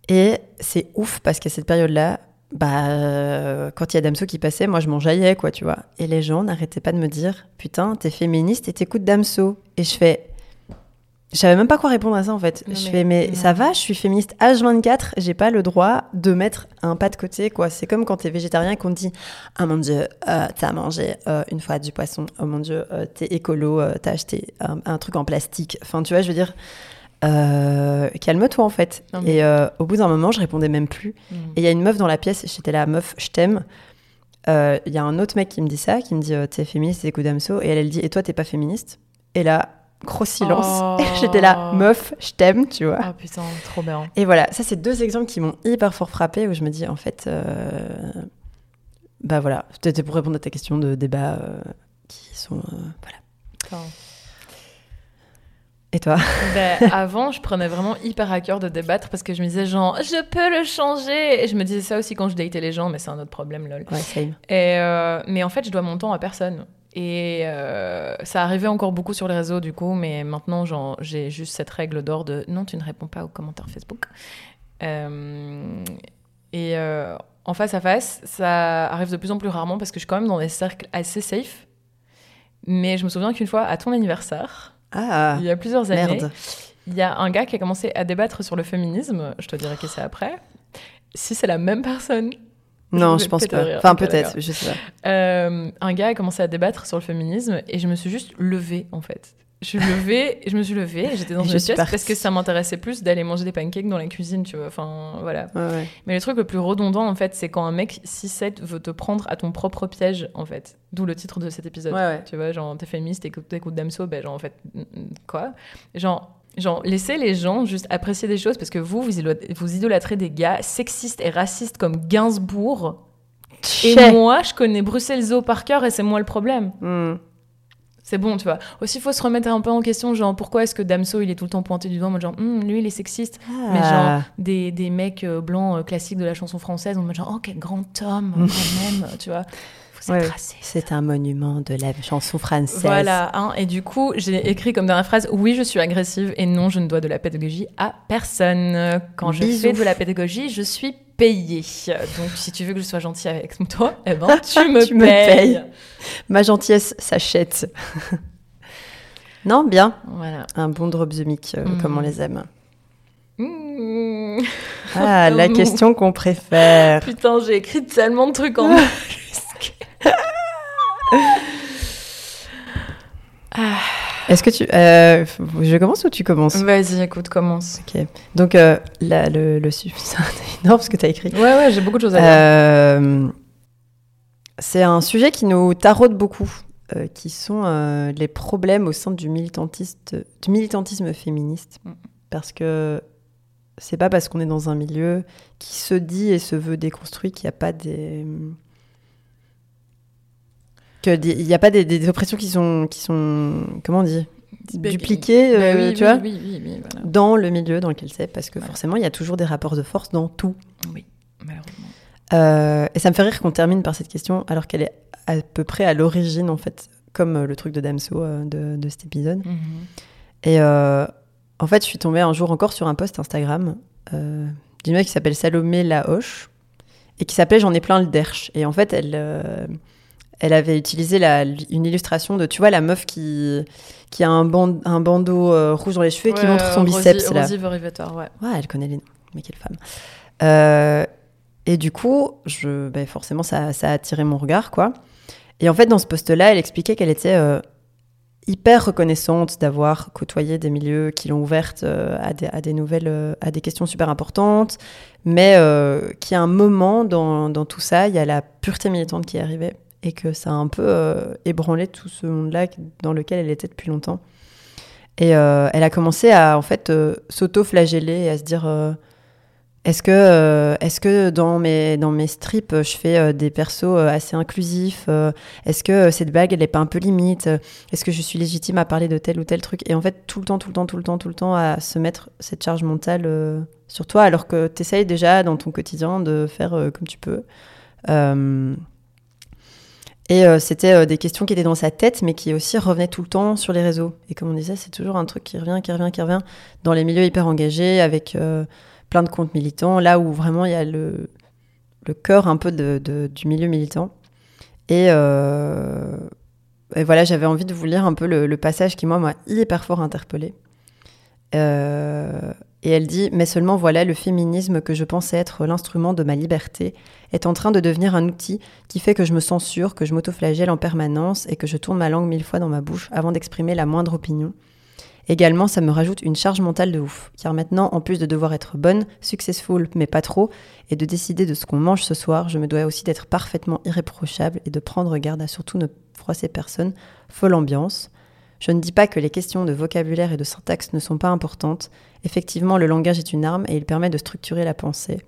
Et c'est ouf parce qu'à cette période-là, bah, euh, quand il y a Damso qui passait, moi je m'en jaillais, quoi, tu vois. Et les gens n'arrêtaient pas de me dire Putain, t'es féministe et t'écoutes Damso. Et je fais. Je savais même pas quoi répondre à ça en fait. Non, je mais- fais, mais non. ça va, je suis féministe H24, j'ai pas le droit de mettre un pas de côté, quoi. C'est comme quand t'es végétarien et qu'on te dit Ah mon dieu, euh, t'as mangé euh, une fois du poisson, oh mon dieu, euh, t'es écolo, t'as acheté un, un truc en plastique. Enfin, tu vois, je veux dire, calme-toi en fait. Non, mais- Et au bout d'un moment, je répondais même plus. Mm. Et il y a une meuf dans la pièce, j'étais là, meuf, je t'aime. Il y a un autre mec qui me dit ça, qui me dit, t'es féministe, t'écoutes Damso. Et elle, elle dit, et toi, t'es pas féministe? Et là, gros silence. Oh. J'étais là, meuf, je t'aime, tu vois. Ah putain, trop bien. Et voilà, ça, c'est deux exemples qui m'ont hyper fort frappé, où je me dis, en fait, euh, bah voilà, c'était pour répondre à ta question de débat euh, qui sont. euh, voilà. Enfin, Et toi? Ben, avant, je prenais vraiment hyper à cœur de débattre parce que je me disais genre, je peux le changer. Et je me disais ça aussi quand je datais les gens, mais c'est un autre problème, lol. Ouais, same. Et euh, mais en fait, je dois mon temps à personne. Et euh, ça arrivait encore beaucoup sur les réseaux du coup, mais maintenant j'ai juste cette règle d'or de non, tu ne réponds pas aux commentaires Facebook. Euh, et euh, en face à face, ça arrive de plus en plus rarement parce que je suis quand même dans des cercles assez safe. Mais je me souviens qu'une fois, à ton anniversaire, Ah, il y a plusieurs années, merde. il y a un gars qui a commencé à débattre sur le féminisme. Je te dirai qui c'est après. Si c'est la même personne, Non, je pense pas. rire. Enfin, peut-être, je sais pas. euh, un gars a commencé à débattre sur le féminisme et je me suis juste levée en fait. Je suis levée, je me suis levée, et j'étais dans une pièce partie. parce que ça m'intéressait plus d'aller manger des pancakes dans la cuisine, tu vois. Enfin, voilà. Ouais, ouais. Mais le truc le plus redondant en fait, c'est quand un mec 6-7 veut te prendre à ton propre piège en fait. D'où le titre de cet épisode. Ouais, ouais. Tu vois, genre t'es féministe, t'écoutes, Damso, ben genre en fait, quoi Genre. Genre, laissez les gens juste apprécier des choses parce que vous, vous, idolâtrez des gars sexistes et racistes comme Gainsbourg. Et moi, je connais Bruxelles Zoo par cœur et c'est moi le problème. Hmm. C'est bon, tu vois. Aussi, il faut se remettre un peu en question, genre, pourquoi est-ce que Damso, il est tout le temps pointé du doigt en mode genre, Hum, lui, il est sexiste. Mais Ah. genre, des, des mecs euh, blancs euh, classiques de la chanson française, en mode genre, oh, quel grand homme, quand même, tu vois. Vous êtes Ouais. raciste. C'est un monument de la chanson française. Voilà, hein, et du coup, j'ai écrit comme dernière phrase Oui, je suis agressive et non, je ne dois de la pédagogie à personne. Quand je fais de la pédagogie, je suis payée. Donc, si tu veux que je sois gentille avec toi, eh ben, tu me Tu me payes. payes. Ma gentillesse s'achète. non, bien. Voilà. Un bon drop the mic, euh, Mm. comme on les aime. Mmh. Ah, la Mm. question qu'on préfère. Putain, j'ai écrit tellement de trucs en. Est-ce que tu. euh, je commence ou tu commences? Vas-y, écoute, commence. Ok. Donc, euh, le, le c'est énorme ce que tu as écrit. Ouais, ouais, j'ai beaucoup de choses à dire. Euh, c'est un sujet qui nous taraude beaucoup, qui sont les problèmes au sein du, militantiste, du militantisme féministe. Mm. Parce que c'est pas parce qu'on est dans un milieu qui se dit et se veut déconstruit qu'il n'y a pas des. Que des- il n'y a pas des, des oppressions qui sont, qui sont. Comment on dit? Dupliquées, Bah euh, oui, tu oui, vois? oui, voilà. dans le milieu dans lequel c'est, parce que Voilà. forcément, il y a toujours des rapports de force dans tout. Oui, malheureusement. Euh, et ça me fait rire qu'on termine par cette question, alors qu'elle est à peu près à l'origine, en fait, comme euh, le truc de Damso euh, de, de cet épisode. Mhm. Et euh, en fait, je suis tombée un jour encore sur un post Instagram d'une meuf qui s'appelle Salomé Lahoche et qui s'appelait J'en ai plein le derche. Et en fait, elle, elle avait utilisé la, une illustration de, tu vois, la meuf qui, qui a un, un bandeau euh, rouge dans les cheveux et qui montre son Rosie- biceps. là. Rosie Verivator, ouais. Ouais, elle connaît les noms, mais quelle femme. Euh, et du coup, je, ben forcément, ça, ça a attiré mon regard, quoi. Et en fait, dans ce poste-là, elle expliquait qu'elle était euh, hyper reconnaissante d'avoir côtoyé des milieux qui l'ont ouverte euh, à, des, à des nouvelles, euh, à des questions super importantes, mais euh, qu'il y a un moment dans, dans tout ça, il y a la pureté militante qui est arrivée et que ça a un peu euh, ébranlé tout ce monde-là dans lequel elle était depuis longtemps. Et euh, elle a commencé à en fait euh, s'auto-flageller et à se dire Est-ce que, est-ce que dans, mes, dans mes strips, je fais des persos assez inclusifs Est-ce que cette blague, elle n'est pas un peu limite Est-ce que je suis légitime à parler de tel ou tel truc? Et en fait, tout le temps, tout le temps, tout le temps, tout le temps, à se mettre cette charge mentale sur toi, alors que tu essayes déjà dans ton quotidien de faire comme tu peux. Et c'était des questions qui étaient dans sa tête, mais qui aussi revenaient tout le temps sur les réseaux. Et comme on disait, c'est toujours un truc qui revient, qui revient, qui revient dans les milieux hyper engagés, avec plein de comptes militants, là où vraiment il y a le, le cœur un peu du milieu militant. Euh, et, voilà, j'avais envie de vous lire un peu le, passage qui, moi, m'a hyper fort interpellée. Euh, et elle dit Mais seulement voilà, le féminisme que je pensais être l'instrument de ma liberté est en train de devenir un outil qui fait que je me censure, que je m'autoflagelle en permanence et que je tourne ma langue mille fois dans ma bouche avant d'exprimer la moindre opinion. Également, ça me rajoute une charge mentale de ouf. Car maintenant, en plus de devoir être bonne, successful, mais pas trop, et de décider de ce qu'on mange ce soir, je me dois aussi d'être parfaitement irréprochable et de prendre garde à surtout ne froisser personne. Folle ambiance. Je ne dis pas que les questions de vocabulaire et de syntaxe ne sont pas importantes. Effectivement, le langage est une arme et il permet de structurer la pensée.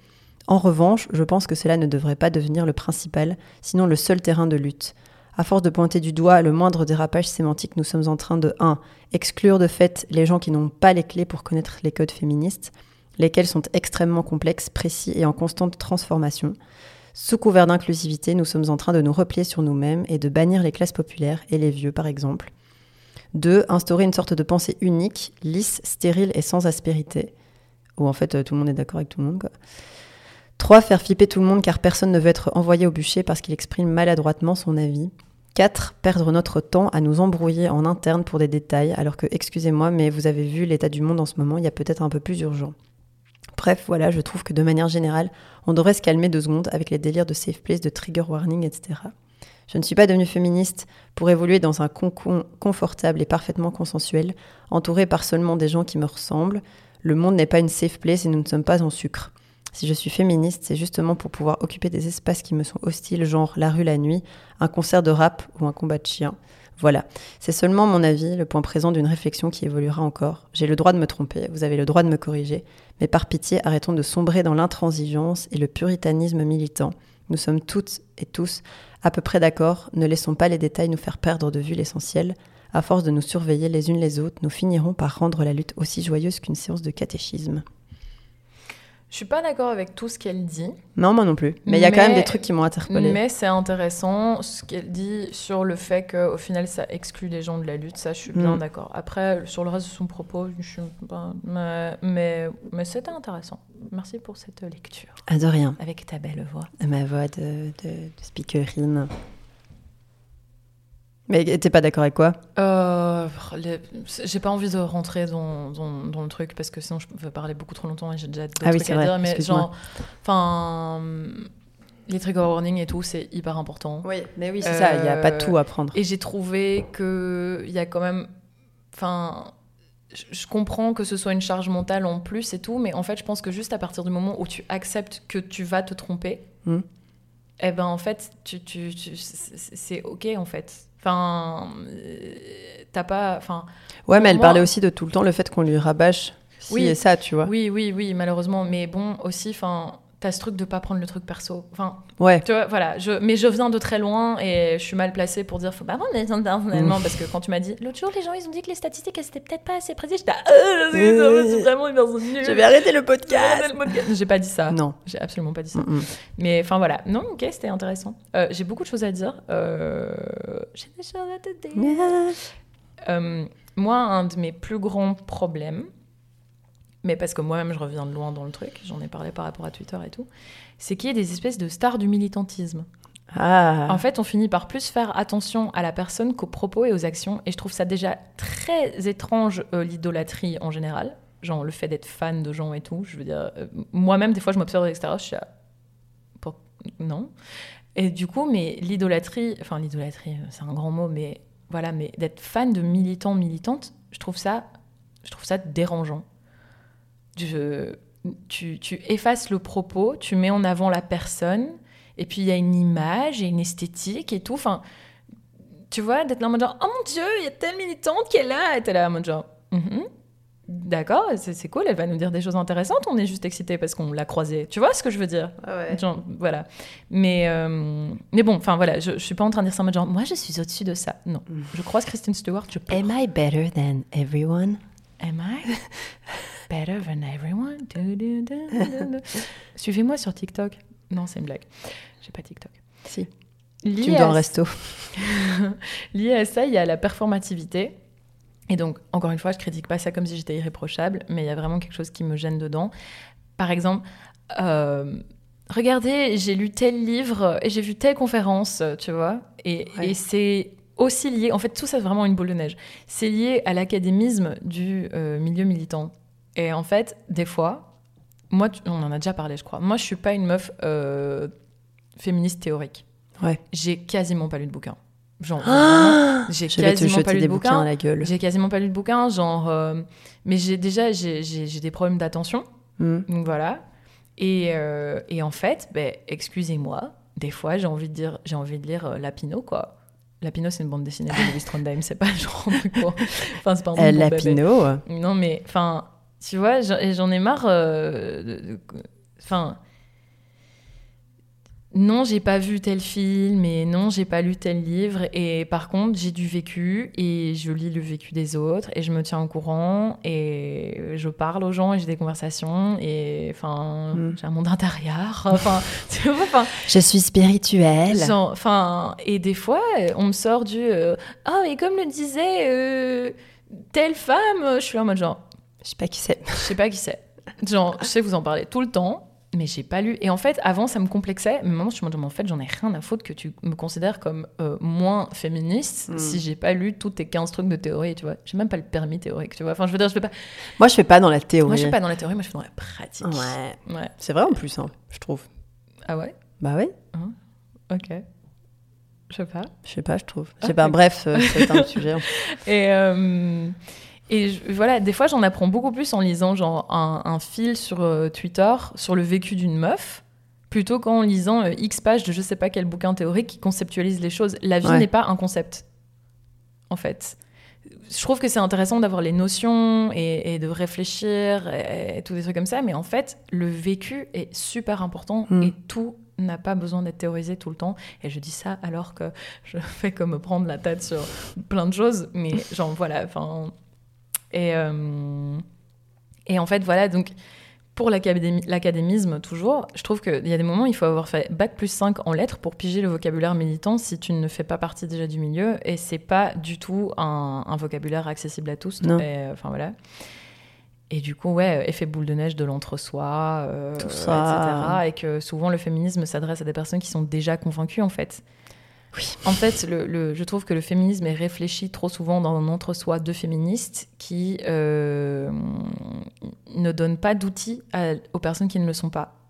En revanche, je pense que cela ne devrait pas devenir le principal, sinon le seul terrain de lutte. À force de pointer du doigt le moindre dérapage sémantique, nous sommes en train de 1. exclure de fait les gens qui n'ont pas les clés pour connaître les codes féministes, lesquels sont extrêmement complexes, précis et en constante transformation. Sous couvert d'inclusivité, nous sommes en train de nous replier sur nous-mêmes et de bannir les classes populaires et les vieux, par exemple. 2. Instaurer une sorte de pensée unique, lisse, stérile et sans aspérité. Où en fait euh, tout le monde est d'accord avec tout le monde. 3. Faire flipper tout le monde car personne ne veut être envoyé au bûcher parce qu'il exprime maladroitement son avis. 4. Perdre notre temps à nous embrouiller en interne pour des détails, alors que, excusez-moi, mais vous avez vu l'état du monde en ce moment, il y a peut-être un peu plus urgent. Bref, voilà, je trouve que de manière générale, on devrait se calmer deux secondes avec les délires de safe place, de trigger warning, etc. Je ne suis pas devenue féministe pour évoluer dans un concon confortable et parfaitement consensuel, entouré par seulement des gens qui me ressemblent. Le monde n'est pas une safe place et nous ne sommes pas en sucre. Si je suis féministe, c'est justement pour pouvoir occuper des espaces qui me sont hostiles, genre la rue la nuit, un concert de rap ou un combat de chien. Voilà, c'est seulement mon avis, le point présent d'une réflexion qui évoluera encore. J'ai le droit de me tromper, vous avez le droit de me corriger, mais par pitié, arrêtons de sombrer dans l'intransigeance et le puritanisme militant. Nous sommes toutes et tous à peu près d'accord, ne laissons pas les détails nous faire perdre de vue l'essentiel. À force de nous surveiller les unes les autres, nous finirons par rendre la lutte aussi joyeuse qu'une séance de catéchisme. Je suis pas d'accord avec tout ce qu'elle dit. Non, moi non plus. Mais il y a quand même des trucs qui m'ont interpellée. Mais c'est intéressant ce qu'elle dit sur le fait qu'au final, ça exclut les gens de la lutte. Ça, je suis bien mm. d'accord. Après, sur le reste de son propos, je suis pas... Mais, mais, mais c'était intéressant. Merci pour cette lecture. Ah, de rien. Avec ta belle voix. Ma voix de, de, de speakerine. Mais t'es pas d'accord avec quoi? Euh, J'ai pas envie de rentrer dans, dans, le truc parce que sinon je peux parler beaucoup trop longtemps et j'ai déjà d'autres ah trucs à dire. Mais genre, enfin, les trigger warnings et tout, c'est hyper important. Oui, mais oui, c'est ça. Il n'y a pas euh, tout à prendre. Et j'ai trouvé que il y a quand même, enfin. Je comprends que ce soit une charge mentale en plus et tout, mais en fait, je pense que juste à partir du moment où tu acceptes que tu vas te tromper, eh ben en fait, tu, tu c'est ok en fait. Enfin, euh, t'as pas. Enfin, ouais, mais elle parlait aussi de tout le temps le fait qu'on lui rabâche oui, et ça, tu vois. Oui, oui, oui, malheureusement. Mais bon, aussi, enfin, t'as ce truc de pas prendre le truc perso. Enfin, ouais. Tu vois, voilà. Je, mais je viens de très loin et je suis mal placée pour dire faut pas prendre les personnellement parce que quand tu m'as dit l'autre jour, les gens ils ont dit que les statistiques elles étaient peut-être pas assez précises. J'étais ah, c'est vraiment une personne nulle. Je vais arrêter le podcast. J'ai pas dit ça. Non, j'ai absolument pas dit ça. Mais enfin voilà. Non, ok, c'était intéressant. Euh, j'ai beaucoup de choses à dire. Euh, j'ai des choses à te dire. Euh, moi, un de mes plus grands problèmes mais parce que moi-même je reviens de loin dans le truc, j'en ai parlé par rapport à Twitter et tout, c'est qu'il y a des espèces de stars du militantisme. Ah. En fait, on finit par plus faire attention à la personne qu'aux propos et aux actions, et je trouve ça déjà très étrange euh, l'idolâtrie en général, genre le fait d'être fan de gens et tout. Je veux dire, euh, moi-même des fois je m'observe de l'extérieur, je suis à... non. Et du coup, mais l'idolâtrie, enfin l'idolâtrie, euh, c'est un grand mot, mais voilà, mais d'être fan de militants, militantes, je trouve ça, je trouve ça dérangeant tu, tu, effaces le propos, tu mets en avant la personne, et puis il y a une image et une esthétique et tout. Enfin, tu vois, d'être là en mode genre, oh mon Dieu, il y a telle militante qui est là, et t'es là en mode genre, mm-hmm. D'accord, c'est cool, elle va nous dire des choses intéressantes, on est juste excité parce qu'on l'a croisée. Tu vois ce que je veux dire? Ouais. Genre, voilà. Mais, euh, mais bon, enfin voilà, je, je suis pas en train de dire ça en mode genre, moi je suis au-dessus de ça. Non. Je croise Kristen Stewart, je peux. Am I better than everyone? Am I? better than everyone? Suivez-moi sur TikTok. Non, c'est une blague. J'ai pas TikTok. Si. Lié Tu me dois à resto. Lié à ça, il y a la performativité. Et donc, encore une fois, je critique pas ça comme si j'étais irréprochable, mais il y a vraiment quelque chose qui me gêne dedans. Par exemple, euh, regardez, j'ai lu tel livre et j'ai vu telle conférence, tu vois, et, Ouais. et c'est aussi lié, en fait, tout ça, c'est vraiment une boule de neige. C'est lié à l'académisme du euh, milieu militant. Et en fait, des fois, moi, tu- on en a déjà parlé, je crois. Moi, je suis pas une meuf euh, féministe théorique. Ouais. J'ai quasiment pas lu de bouquin. Genre, Ah j'ai quasiment pas lu de bouquins bouquin. à la gueule. J'ai quasiment pas lu de bouquin, genre. euh, mais j'ai déjà j'ai, des problèmes d'attention, Hmm. donc voilà. Et, euh, et en fait, ben, excusez-moi, des fois j'ai envie de dire, j'ai envie de lire Lapino quoi. Lapino c'est une bande dessinée de Louis Trondheim, c'est pas genre quoi. Enfin c'est pas un Euh, bébé. Lapino. euh, Non mais enfin, tu vois, j'en et j'en ai marre. euh, Enfin. non, j'ai pas vu tel film et non, j'ai pas lu tel livre. Et par contre, j'ai du vécu et je lis le vécu des autres et je me tiens au courant et je parle aux gens et j'ai des conversations et enfin, Mm. j'ai un monde intérieur. Enfin, tu vois, enfin, Je suis spirituelle. enfin, et des fois, on me sort du euh, ah mais comme le disait euh, telle femme, je suis en mode genre Je sais pas qui c'est. je sais pas qui c'est. Genre, je sais que vous en parlez tout le temps, mais j'ai pas lu. Et en fait, avant, ça me complexait. Mais maintenant, je me dis, mais en fait, j'en ai rien à foutre que tu me considères comme euh, moins féministe Mm. si j'ai pas lu tous tes 15 trucs de théorie, tu vois. J'ai même pas le permis théorique, tu vois. Enfin, je veux dire, je fais pas. Moi, je fais pas dans la théorie. Moi, je suis pas dans la théorie, moi, je fais dans la pratique. Ouais. Ouais. C'est vrai en plus, hein, je trouve. Ah ouais? Bah oui. Ok. Je sais pas. Je sais pas, je trouve. Je Ah, sais pas, bref, euh, c'est un sujet. Et, euh, et je- voilà, des fois, j'en apprends beaucoup plus en lisant genre un, un fil sur euh, Twitter sur le vécu d'une meuf, plutôt qu'en lisant euh, X pages de je sais pas quel bouquin théorique qui conceptualise les choses. La vie Ouais. n'est pas un concept, en fait. Je trouve que c'est intéressant d'avoir les notions et, et de réfléchir et, et tous des trucs comme ça, mais en fait, le vécu est super important Mm. et tout n'a pas besoin d'être théorisé tout le temps. Et je dis ça alors que je fais comme me prendre la tête sur plein de choses, mais genre voilà, enfin. Et, euh, et en fait, voilà, donc pour l'académi- l'académisme, toujours, je trouve qu'il y a des moments où il faut avoir fait bac plus 5 en lettres pour piger le vocabulaire militant si tu ne fais pas partie déjà du milieu. Et c'est pas du tout un, un vocabulaire accessible à tous. Non. Et, Enfin voilà. Et du coup, ouais, effet boule de neige de l'entre-soi, euh, etc. Et que souvent le féminisme s'adresse à des personnes qui sont déjà convaincues, en fait. Oui. En fait, je trouve que le féminisme est réfléchi trop souvent dans un entre-soi de féministes qui euh, ne donnent pas d'outils aux personnes qui ne le sont pas.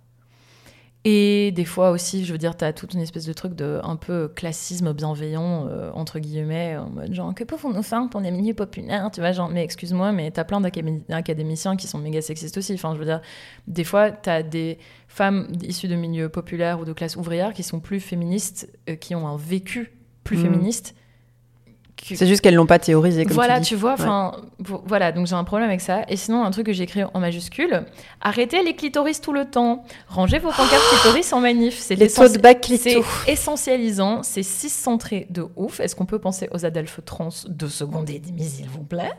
Et des fois aussi, je veux dire, tu as toute une espèce de truc de un peu classisme bienveillant, euh, entre guillemets, en mode genre, que pouvons-nous faire pour les milieux populaires Tu vois, genre, mais excuse-moi, mais t'as plein d'académi- d'académiciens qui sont méga sexistes aussi. Enfin, je veux dire, des fois, t'as des femmes issues de milieux populaires ou de classe ouvrière qui sont plus féministes, euh, qui ont un vécu plus Mhm. féministe. C'est juste qu'elles l'ont pas théorisé, comme voilà, tu dis. tu vois, enfin, vo- voilà, donc j'ai un problème avec ça. Et sinon, un truc que j'ai écrit en majuscule arrêtez les clitoris tout le temps. Rangez vos pancartes clitoris en manif. C'est Les l'essentiel- tote bags clito. C'est essentialisant, c'est cis-centré de ouf. Est-ce qu'on peut penser aux adelphes trans deux secondes et demie, s'il vous plaît?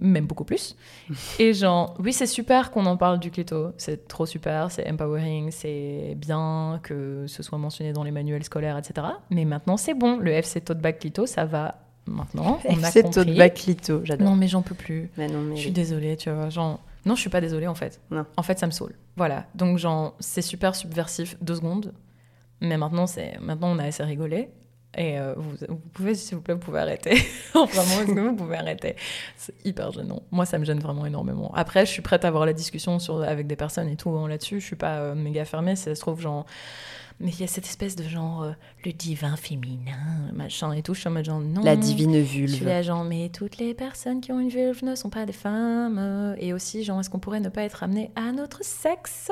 Même beaucoup plus. Et genre, oui, c'est super qu'on en parle du clito. C'est trop super, c'est empowering, c'est bien que ce soit mentionné dans les manuels scolaires, etc. Mais maintenant, c'est bon. Le FC tote bag clito, ça va maintenant. On a compris. tote bag clito, j'adore. Non, mais j'en peux plus. Mais non, mais Je suis désolée, tu vois. Genre... Non, je suis pas désolée en fait. Non. En fait, ça me saoule. Voilà. Donc, genre, c'est super subversif, deux secondes. Mais maintenant, c'est maintenant on a assez rigolé. Et euh, vous, vous pouvez, s'il vous plaît, vous pouvez arrêter. vraiment, est-ce que vous pouvez arrêter? C'est hyper gênant. Moi, ça me gêne vraiment énormément. Après, je suis prête à avoir la discussion sur, avec des personnes et tout hein, là-dessus. Je suis pas euh, méga fermée. Si ça se trouve, genre. Mais il y a cette espèce de genre, euh, le divin féminin, machin et tout. Je suis en mode genre, non. La divine Je suis vulve. là, genre, mais toutes les personnes qui ont une vulve ne sont pas des femmes. Et aussi, genre, est-ce qu'on pourrait ne pas être amené à notre sexe?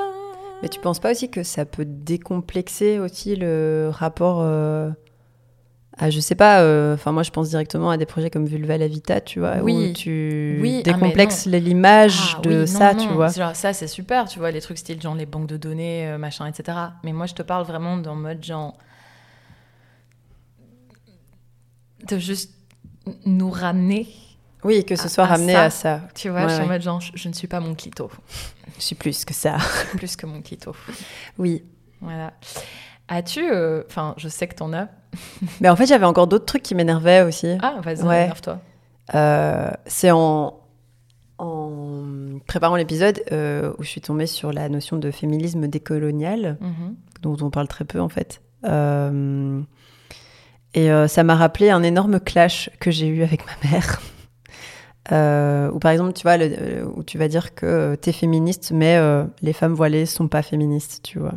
Mais tu penses pas aussi que ça peut décomplexer aussi le rapport euh, à, je sais pas, euh, enfin moi je pense directement à des projets comme Vulva la Vita, tu vois, Oui. où tu Oui, ah, décomplexes l'image Ah de oui, ça, non, tu vois. genre, ça, c'est super, tu vois, les trucs style genre les banques de données, euh, machin, etc. Mais moi, je te parle vraiment dans mode genre. de juste nous ramener, Oui, que ce soit à ramené ça. à ça. tu vois, Ouais, je suis en mode genre, je, je ne suis pas mon clito, Je suis plus que ça. plus que mon clito. Oui. Voilà. As-tu. euh, Enfin, je sais que t'en as. Mais en fait, j'avais encore d'autres trucs qui m'énervaient aussi. Ah, vas-y, Ouais. énerve-toi. Euh, c'est en, en préparant l'épisode euh, où je suis tombée sur la notion de féminisme décolonial, Mhm. dont on parle très peu en fait. Et ça m'a rappelé un énorme clash que j'ai eu avec ma mère. Euh, où par exemple, tu vois, le- où tu vas dire que t'es féministe, mais euh, les femmes voilées sont pas féministes, tu vois.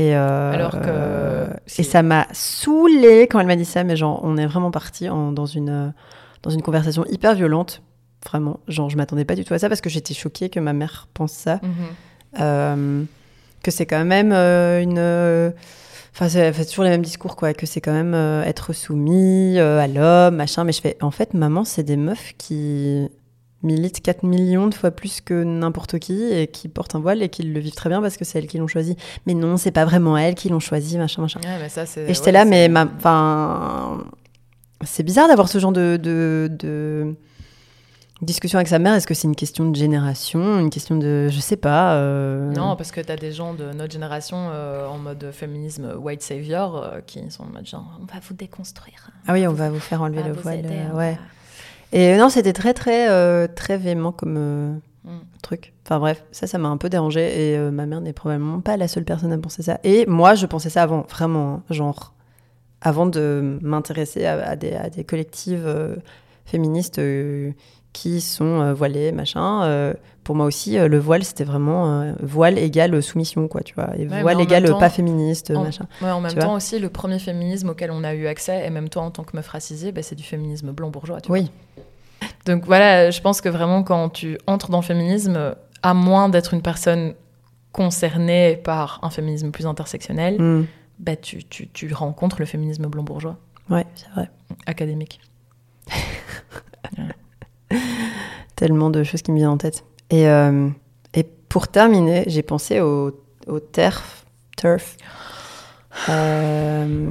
Et, euh, Alors que euh, et ça m'a saoulée quand elle m'a dit ça, mais genre, on est vraiment parti dans, une, euh, dans une conversation hyper violente. Vraiment. Genre, je m'attendais pas du tout à ça parce que j'étais choquée que ma mère pense ça. Mhm. Euh, que c'est quand même une. Enfin, c'est toujours les mêmes discours, quoi. Que c'est quand même euh, être soumis euh, à l'homme, machin. Mais je fais, en fait, maman, c'est des meufs qui militent 4 millions de fois plus que n'importe qui et qui portent un voile et qui le vivent très bien parce que c'est elles qui l'ont choisi. Mais non, c'est pas vraiment elles qui l'ont choisi, machin, machin. Ouais, mais ça, c'est. Et j'étais ouais, là, mais ma... enfin, c'est bizarre d'avoir ce genre de, de, de discussion avec sa mère. Est-ce que c'est une question de génération, une question de, je sais pas. euh, Non, parce que t'as des gens de notre génération euh, en mode féminisme white savior euh, qui sont en mode genre on va vous déconstruire. Ah oui, on va vous faire enlever le voile. ouais. va- Et non, c'était très très euh, très véhément comme euh, Mm. truc. Enfin bref, ça, ça m'a un peu dérangé et euh, ma mère n'est probablement pas la seule personne à penser ça. Et moi, je pensais ça avant, vraiment, hein, genre avant de m'intéresser à, à des, à des collectives euh, féministes euh, qui sont euh, voilées, machin. euh, pour moi aussi, euh, le voile, c'était vraiment voile égale soumission, quoi, tu vois. Et voile égale temps- pas féministe, En, machin. ouais, en même temps vois aussi, le premier féminisme auquel on a eu accès, et même toi en tant que meuf racisée, bah, c'est du féminisme blanc bourgeois. tu vois. Oui, Donc voilà, je pense que vraiment quand tu entres dans le féminisme, à moins d'être une personne concernée par un féminisme plus intersectionnel, Mm. bah, tu, tu, tu rencontres le féminisme blanc bourgeois, ouais, c'est vrai. académique. tellement de choses qui me viennent en tête. Et, euh, pour terminer, j'ai pensé au, au TERF. TERF. Euh,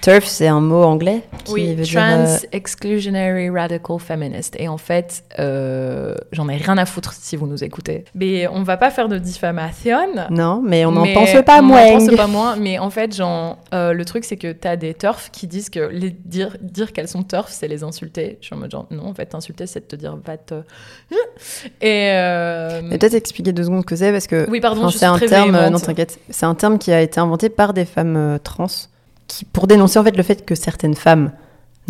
TERF, c'est un mot anglais qui Oui, veut dire, Trans euh, Exclusionary Radical Feminist. Et en fait, euh, j'en ai rien à foutre si vous nous écoutez. Mais on va pas faire de diffamation. non, mais on n'en pense pas on moins. n'en pense pas moins, mais en fait, genre, euh, le truc, c'est que t'as des turfs qui disent que les, dire, dire qu'elles sont turfs, c'est les insulter. Je suis en mode genre, non, en fait, t'insulter, c'est de te dire, va te. Et. Mais peut-être expliquer deux secondes ce que c'est parce que Oui, pardon, je suis c'est un très terme. véhémente. non, t'inquiète. C'est un terme qui a été inventé par des femmes trans qui, pour dénoncer en fait le fait que certaines femmes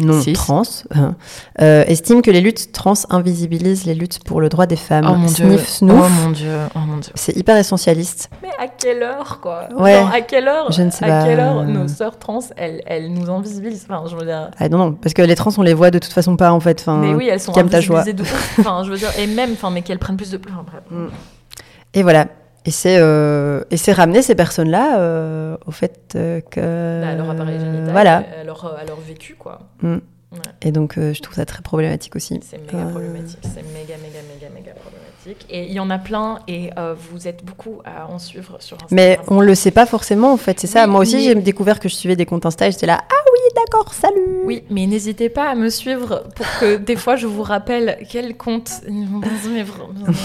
non trans hein, euh, estiment que les luttes trans invisibilisent les luttes pour le droit des femmes. Oh mon dieu. Oh mon dieu. Oh mon dieu. C'est hyper essentialiste. Mais à quelle heure, quoi? Ouais. À quelle heure Je ne sais À pas. quelle heure nos sœurs trans, elles, elles nous invisibilisent? Enfin, je veux dire. Ah non, non, parce que les trans, on les voit de toute façon pas en fait. Enfin, mais oui, elles sont calme ta joie. invisibilisées de ouf. Enfin, je veux dire, et même, enfin, mais qu'elles prennent plus de. Enfin, bref. Et voilà. Et c'est euh, et c'est ramener ces personnes-là euh, au fait euh, que. à leur appareil génital, Voilà. à leur, à leur vécu, quoi. Mm. Ouais. Et donc, euh, je trouve ça très problématique aussi. C'est méga problématique, c'est méga, méga, méga, méga problématique. Et il y en a plein, et vous êtes beaucoup à en suivre sur Instagram. Mais on le sait pas forcément en fait, c'est ça. Oui, Moi aussi, mais- j'ai découvert que je suivais des comptes Insta et j'étais là, ah oui, d'accord, salut. Oui, mais n'hésitez pas à me suivre pour que des fois je vous rappelle quel compte. Mais vraiment.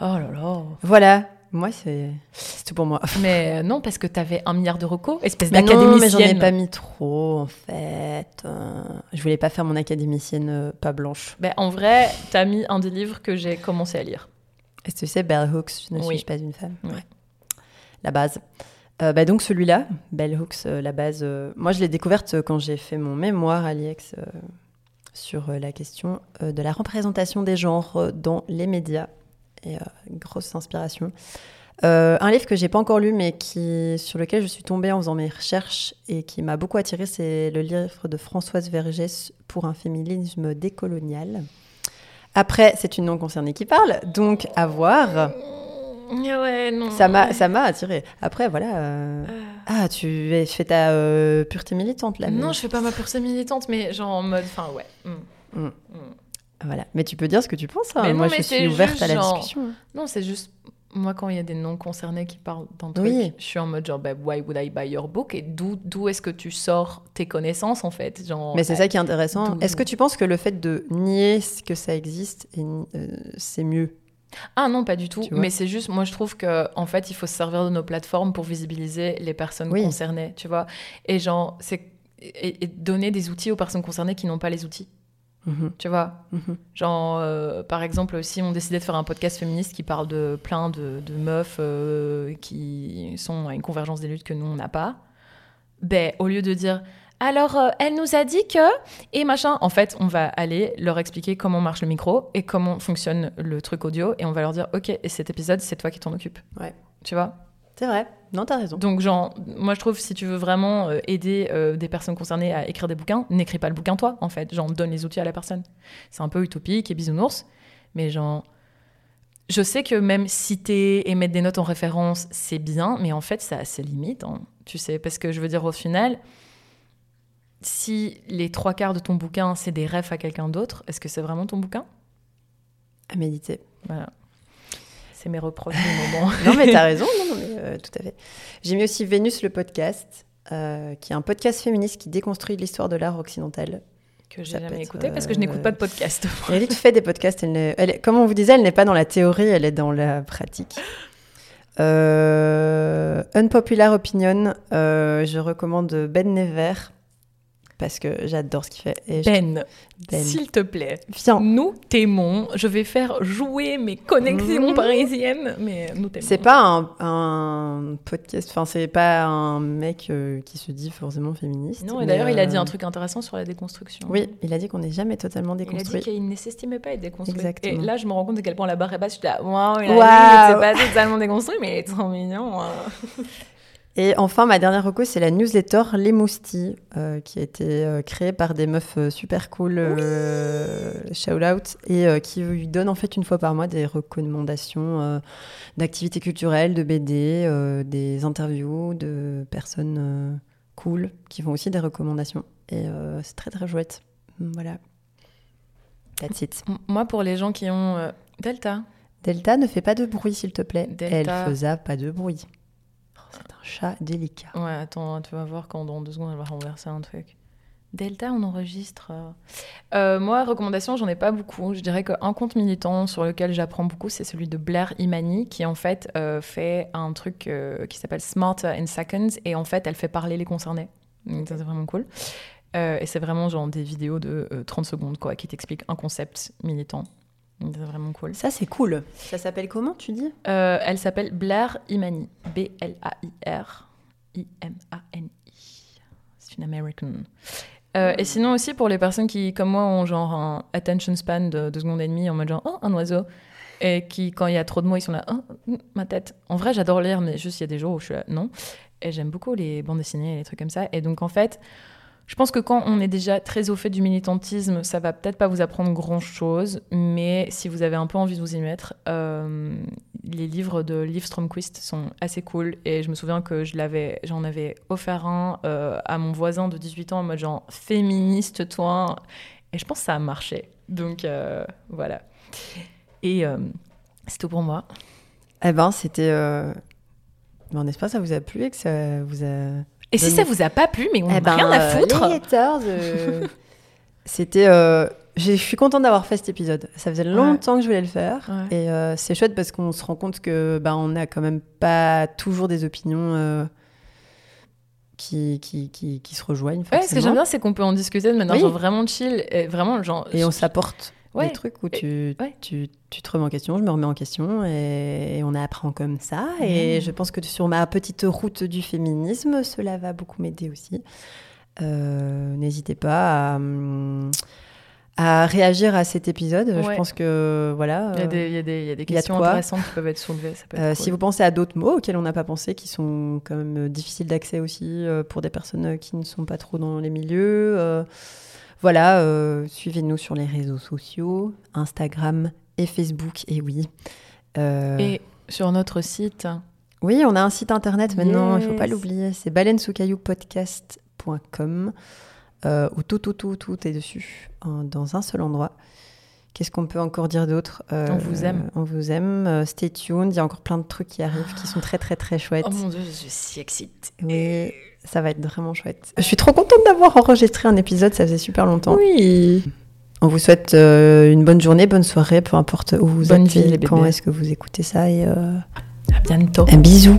Oh là là. Voilà. Moi, c'est tout pour moi. Mais euh, non, parce que t'avais un milliard de recos, espèce Mais non, mais j'en ai d'académicienne. pas mis trop en fait. Euh, je voulais pas faire mon académicienne euh, pas blanche. Ben, en vrai, t'as mis un des livres que j'ai commencé à lire. Est-ce que tu sais, Bell Hooks, ne Oui. suis pas une femme. Oui. Ouais. La base. Euh, bah donc celui-là, Bell Hooks, la base. moi, je l'ai découverte quand j'ai fait mon mémoire à l'IEX sur la question de la représentation des genres dans les médias. Et euh, grosse inspiration. Euh, un livre que j'ai pas encore lu, mais qui, sur lequel je suis tombée en faisant mes recherches et qui m'a beaucoup attirée, c'est le livre de Françoise Vergès pour un féminisme décolonial. Après, c'est une non concernée qui parle, donc à voir. Ouais, non. Ça m'a, ça m'a attiré. Après, voilà. euh, Ah, tu fais ta pureté militante là. mais- Non, je fais pas ma pureté militante, mais genre en mode, enfin ouais. mm. Mm. Mm. Voilà. Mais tu peux dire ce que tu penses. hein. Mais non, Moi, mais je suis ouverte à la genre- discussion. Non, c'est juste moi quand il y a des non concernés qui parlent d'un truc, Oui. je suis en mode genre bah, why would I buy your book? Et d'où d'où est-ce que tu sors tes connaissances en fait, genre Mais c'est ça qui est intéressant. Est-ce que tu penses que le fait de nier que ça existe, euh, c'est mieux? Ah non, pas du tout. Mais c'est juste, moi je trouve que en fait, il faut se servir de nos plateformes pour visibiliser les personnes Oui. concernées, tu vois? Et genre, c'est et, et donner des outils aux personnes concernées qui n'ont pas les outils, Mhm, tu vois. mhm. Genre, euh, par exemple, si on décidait de faire un podcast féministe qui parle de plein de, de meufs euh, qui sont à une convergence des luttes que nous, on n'a pas, ben, au lieu de dire alors, euh, elle nous a dit que. Et machin. En fait, on va aller leur expliquer comment marche le micro et comment fonctionne le truc audio. Et on va leur dire ok, et cet épisode, c'est toi qui t'en occupes. Ouais. Tu vois C'est vrai. Non, t'as raison. Donc, genre, moi, je trouve si tu veux vraiment euh, aider euh, des personnes concernées à écrire des bouquins, n'écris pas le bouquin toi, en fait. Genre, donne les outils à la personne. C'est un peu utopique et bisounours, mais genre. Je sais que même citer et mettre des notes en référence, c'est bien, mais en fait, ça a ses limites, hein, tu sais. Parce que je veux dire, au final, si les trois quarts de ton bouquin, c'est des refs à quelqu'un d'autre, est-ce que c'est vraiment ton bouquin? À méditer. Voilà. C'est mes reproches du moment. Non, mais t'as raison. Non, non, mais euh, tout à fait. J'ai mis aussi Vénus le podcast, euh, qui est un podcast féministe qui déconstruit l'histoire de l'art occidental. que j'ai jamais écouté parce que je euh, n'écoute pas de podcast. Elite fait des podcasts. Elle elle est- comme on vous disait, elle n'est pas dans la théorie, elle est dans la pratique. Euh, unpopular opinion, euh, je recommande Ben Never parce que j'adore ce qu'il fait. Et je- Ben, Ben. s'il te plaît, Viens. nous t'aimons. Je vais faire jouer mes connexions Mhm. parisiennes, mais nous t'aimons. C'est pas un, un podcast, enfin c'est pas un mec euh, qui se dit forcément féministe. Non, et d'ailleurs, il a euh, dit un truc intéressant sur la déconstruction. Oui, il a dit qu'on n'est jamais totalement Il a dit déconstruit. qu'il ne s'estimait pas être déconstruit. Exactement. Et là, je me rends compte à quel point la barre est basse. Je suis là, waouh, il c'est pas totalement déconstruit, mais il est trop mignon. hein. Et enfin, ma dernière reco, c'est la newsletter Les Moustis, euh, qui a été euh, créée par des meufs euh, super cool, euh, shout out, et qui lui donne en fait une fois par mois des recommandations d'activités culturelles, de BD, des interviews de personnes cool, qui font aussi des recommandations. Et c'est très très chouette. Voilà. That's it. Moi, pour les gens qui ont Delta, Delta, ne fais pas de bruit, s'il te plaît. Delta. Elle faisait pas de bruit. C'est un chat délicat. Ouais, attends, tu vas voir quand dans deux secondes elle va renverser un truc. Delta, on enregistre. euh. Euh, moi, recommandation, j'en ai pas beaucoup. Je dirais qu'un compte militant sur lequel j'apprends beaucoup, c'est celui de Blair Imani, qui en fait euh, fait un truc qui s'appelle Smarter in Seconds, et en fait, elle fait parler les concernés. Donc ça, c'est vraiment cool. Et c'est vraiment genre des vidéos de euh, 30 secondes, quoi, qui t'expliquent un concept militant. C'est vraiment cool. Ça, c'est cool. Ça s'appelle comment, tu dis? Euh, elle s'appelle Blair Imani. B-L-A-I-R I-M-A-N-I. C'est une American. Euh, et sinon aussi pour les personnes qui, comme moi, ont genre un attention span de deux secondes et demie en mode genre, oh, un oiseau. Et qui, quand il y a trop de mots, ils sont là, oh, ma tête. En vrai, j'adore lire, mais juste il y a des jours où je suis là, non. Et j'aime beaucoup les bandes dessinées et les trucs comme ça. Et donc en fait, je pense que quand on est déjà très au fait du militantisme, ça va peut-être pas vous apprendre grand-chose, mais si vous avez un peu envie de vous y mettre, euh, les livres de Liv Stromquist sont assez cool. Et je me souviens que je j'en avais offert un euh, à mon voisin de 18 ans en mode genre féministe toi. Et je pense que ça a marché. Donc euh, voilà. Et c'est tout pour moi. Eh ben, c'était. Bon, n'est-ce ça vous a plu et que ça vous a. Et si ça vous a pas plu, mais on Eh n'a rien ben, à euh, foutre. les haters, euh, C'était. euh, Je suis contente d'avoir fait cet épisode. Ça faisait longtemps que je voulais le faire. Ouais. Et euh, c'est chouette parce qu'on se rend compte que ben, on n'a quand même pas toujours des opinions euh, qui, qui, qui, qui se rejoignent. Ouais, ce que j'aime bien, c'est qu'on peut en discuter de manière Oui. genre vraiment chill. Et vraiment, genre. Et on s'apporte Ouais. des trucs où tu, ouais. tu, tu te remets en question, je me remets en question et, et on apprend comme ça. Et Mhm. je pense que sur ma petite route du féminisme, cela va beaucoup m'aider aussi. Euh, N'hésitez pas à, hum, à réagir à cet épisode. Je pense que voilà. Il y a des, il y a des, il y a des il y a de questions intéressantes qui peuvent être soulevées. Ça peut être euh, cool. Si vous pensez à d'autres mots auxquels on n'a pas pensé, qui sont quand même difficiles d'accès aussi euh, pour des personnes qui ne sont pas trop dans les milieux, euh, voilà, euh, suivez-nous sur les réseaux sociaux, Instagram et Facebook, et oui. Euh, Et sur notre site, Oui, on a un site internet maintenant, il ne faut pas l'oublier. C'est baleine-sous-caillou-podcast.com euh, où tout, tout, tout, tout est dessus, dans un seul endroit. Qu'est-ce qu'on peut encore dire d'autre Euh, On vous aime. On vous aime. stay tuned. Il y a encore plein de trucs qui arrivent qui sont très, très, très chouettes. Oh mon dieu, je suis si excitée. Oui, ça va être vraiment chouette. Je suis trop contente d'avoir enregistré un épisode, ça faisait super longtemps. Oui. On vous souhaite euh, une bonne journée, bonne soirée, peu importe où vous Bonne êtes vie, quand est-ce que vous écoutez ça. Et euh, À bientôt. un bisou.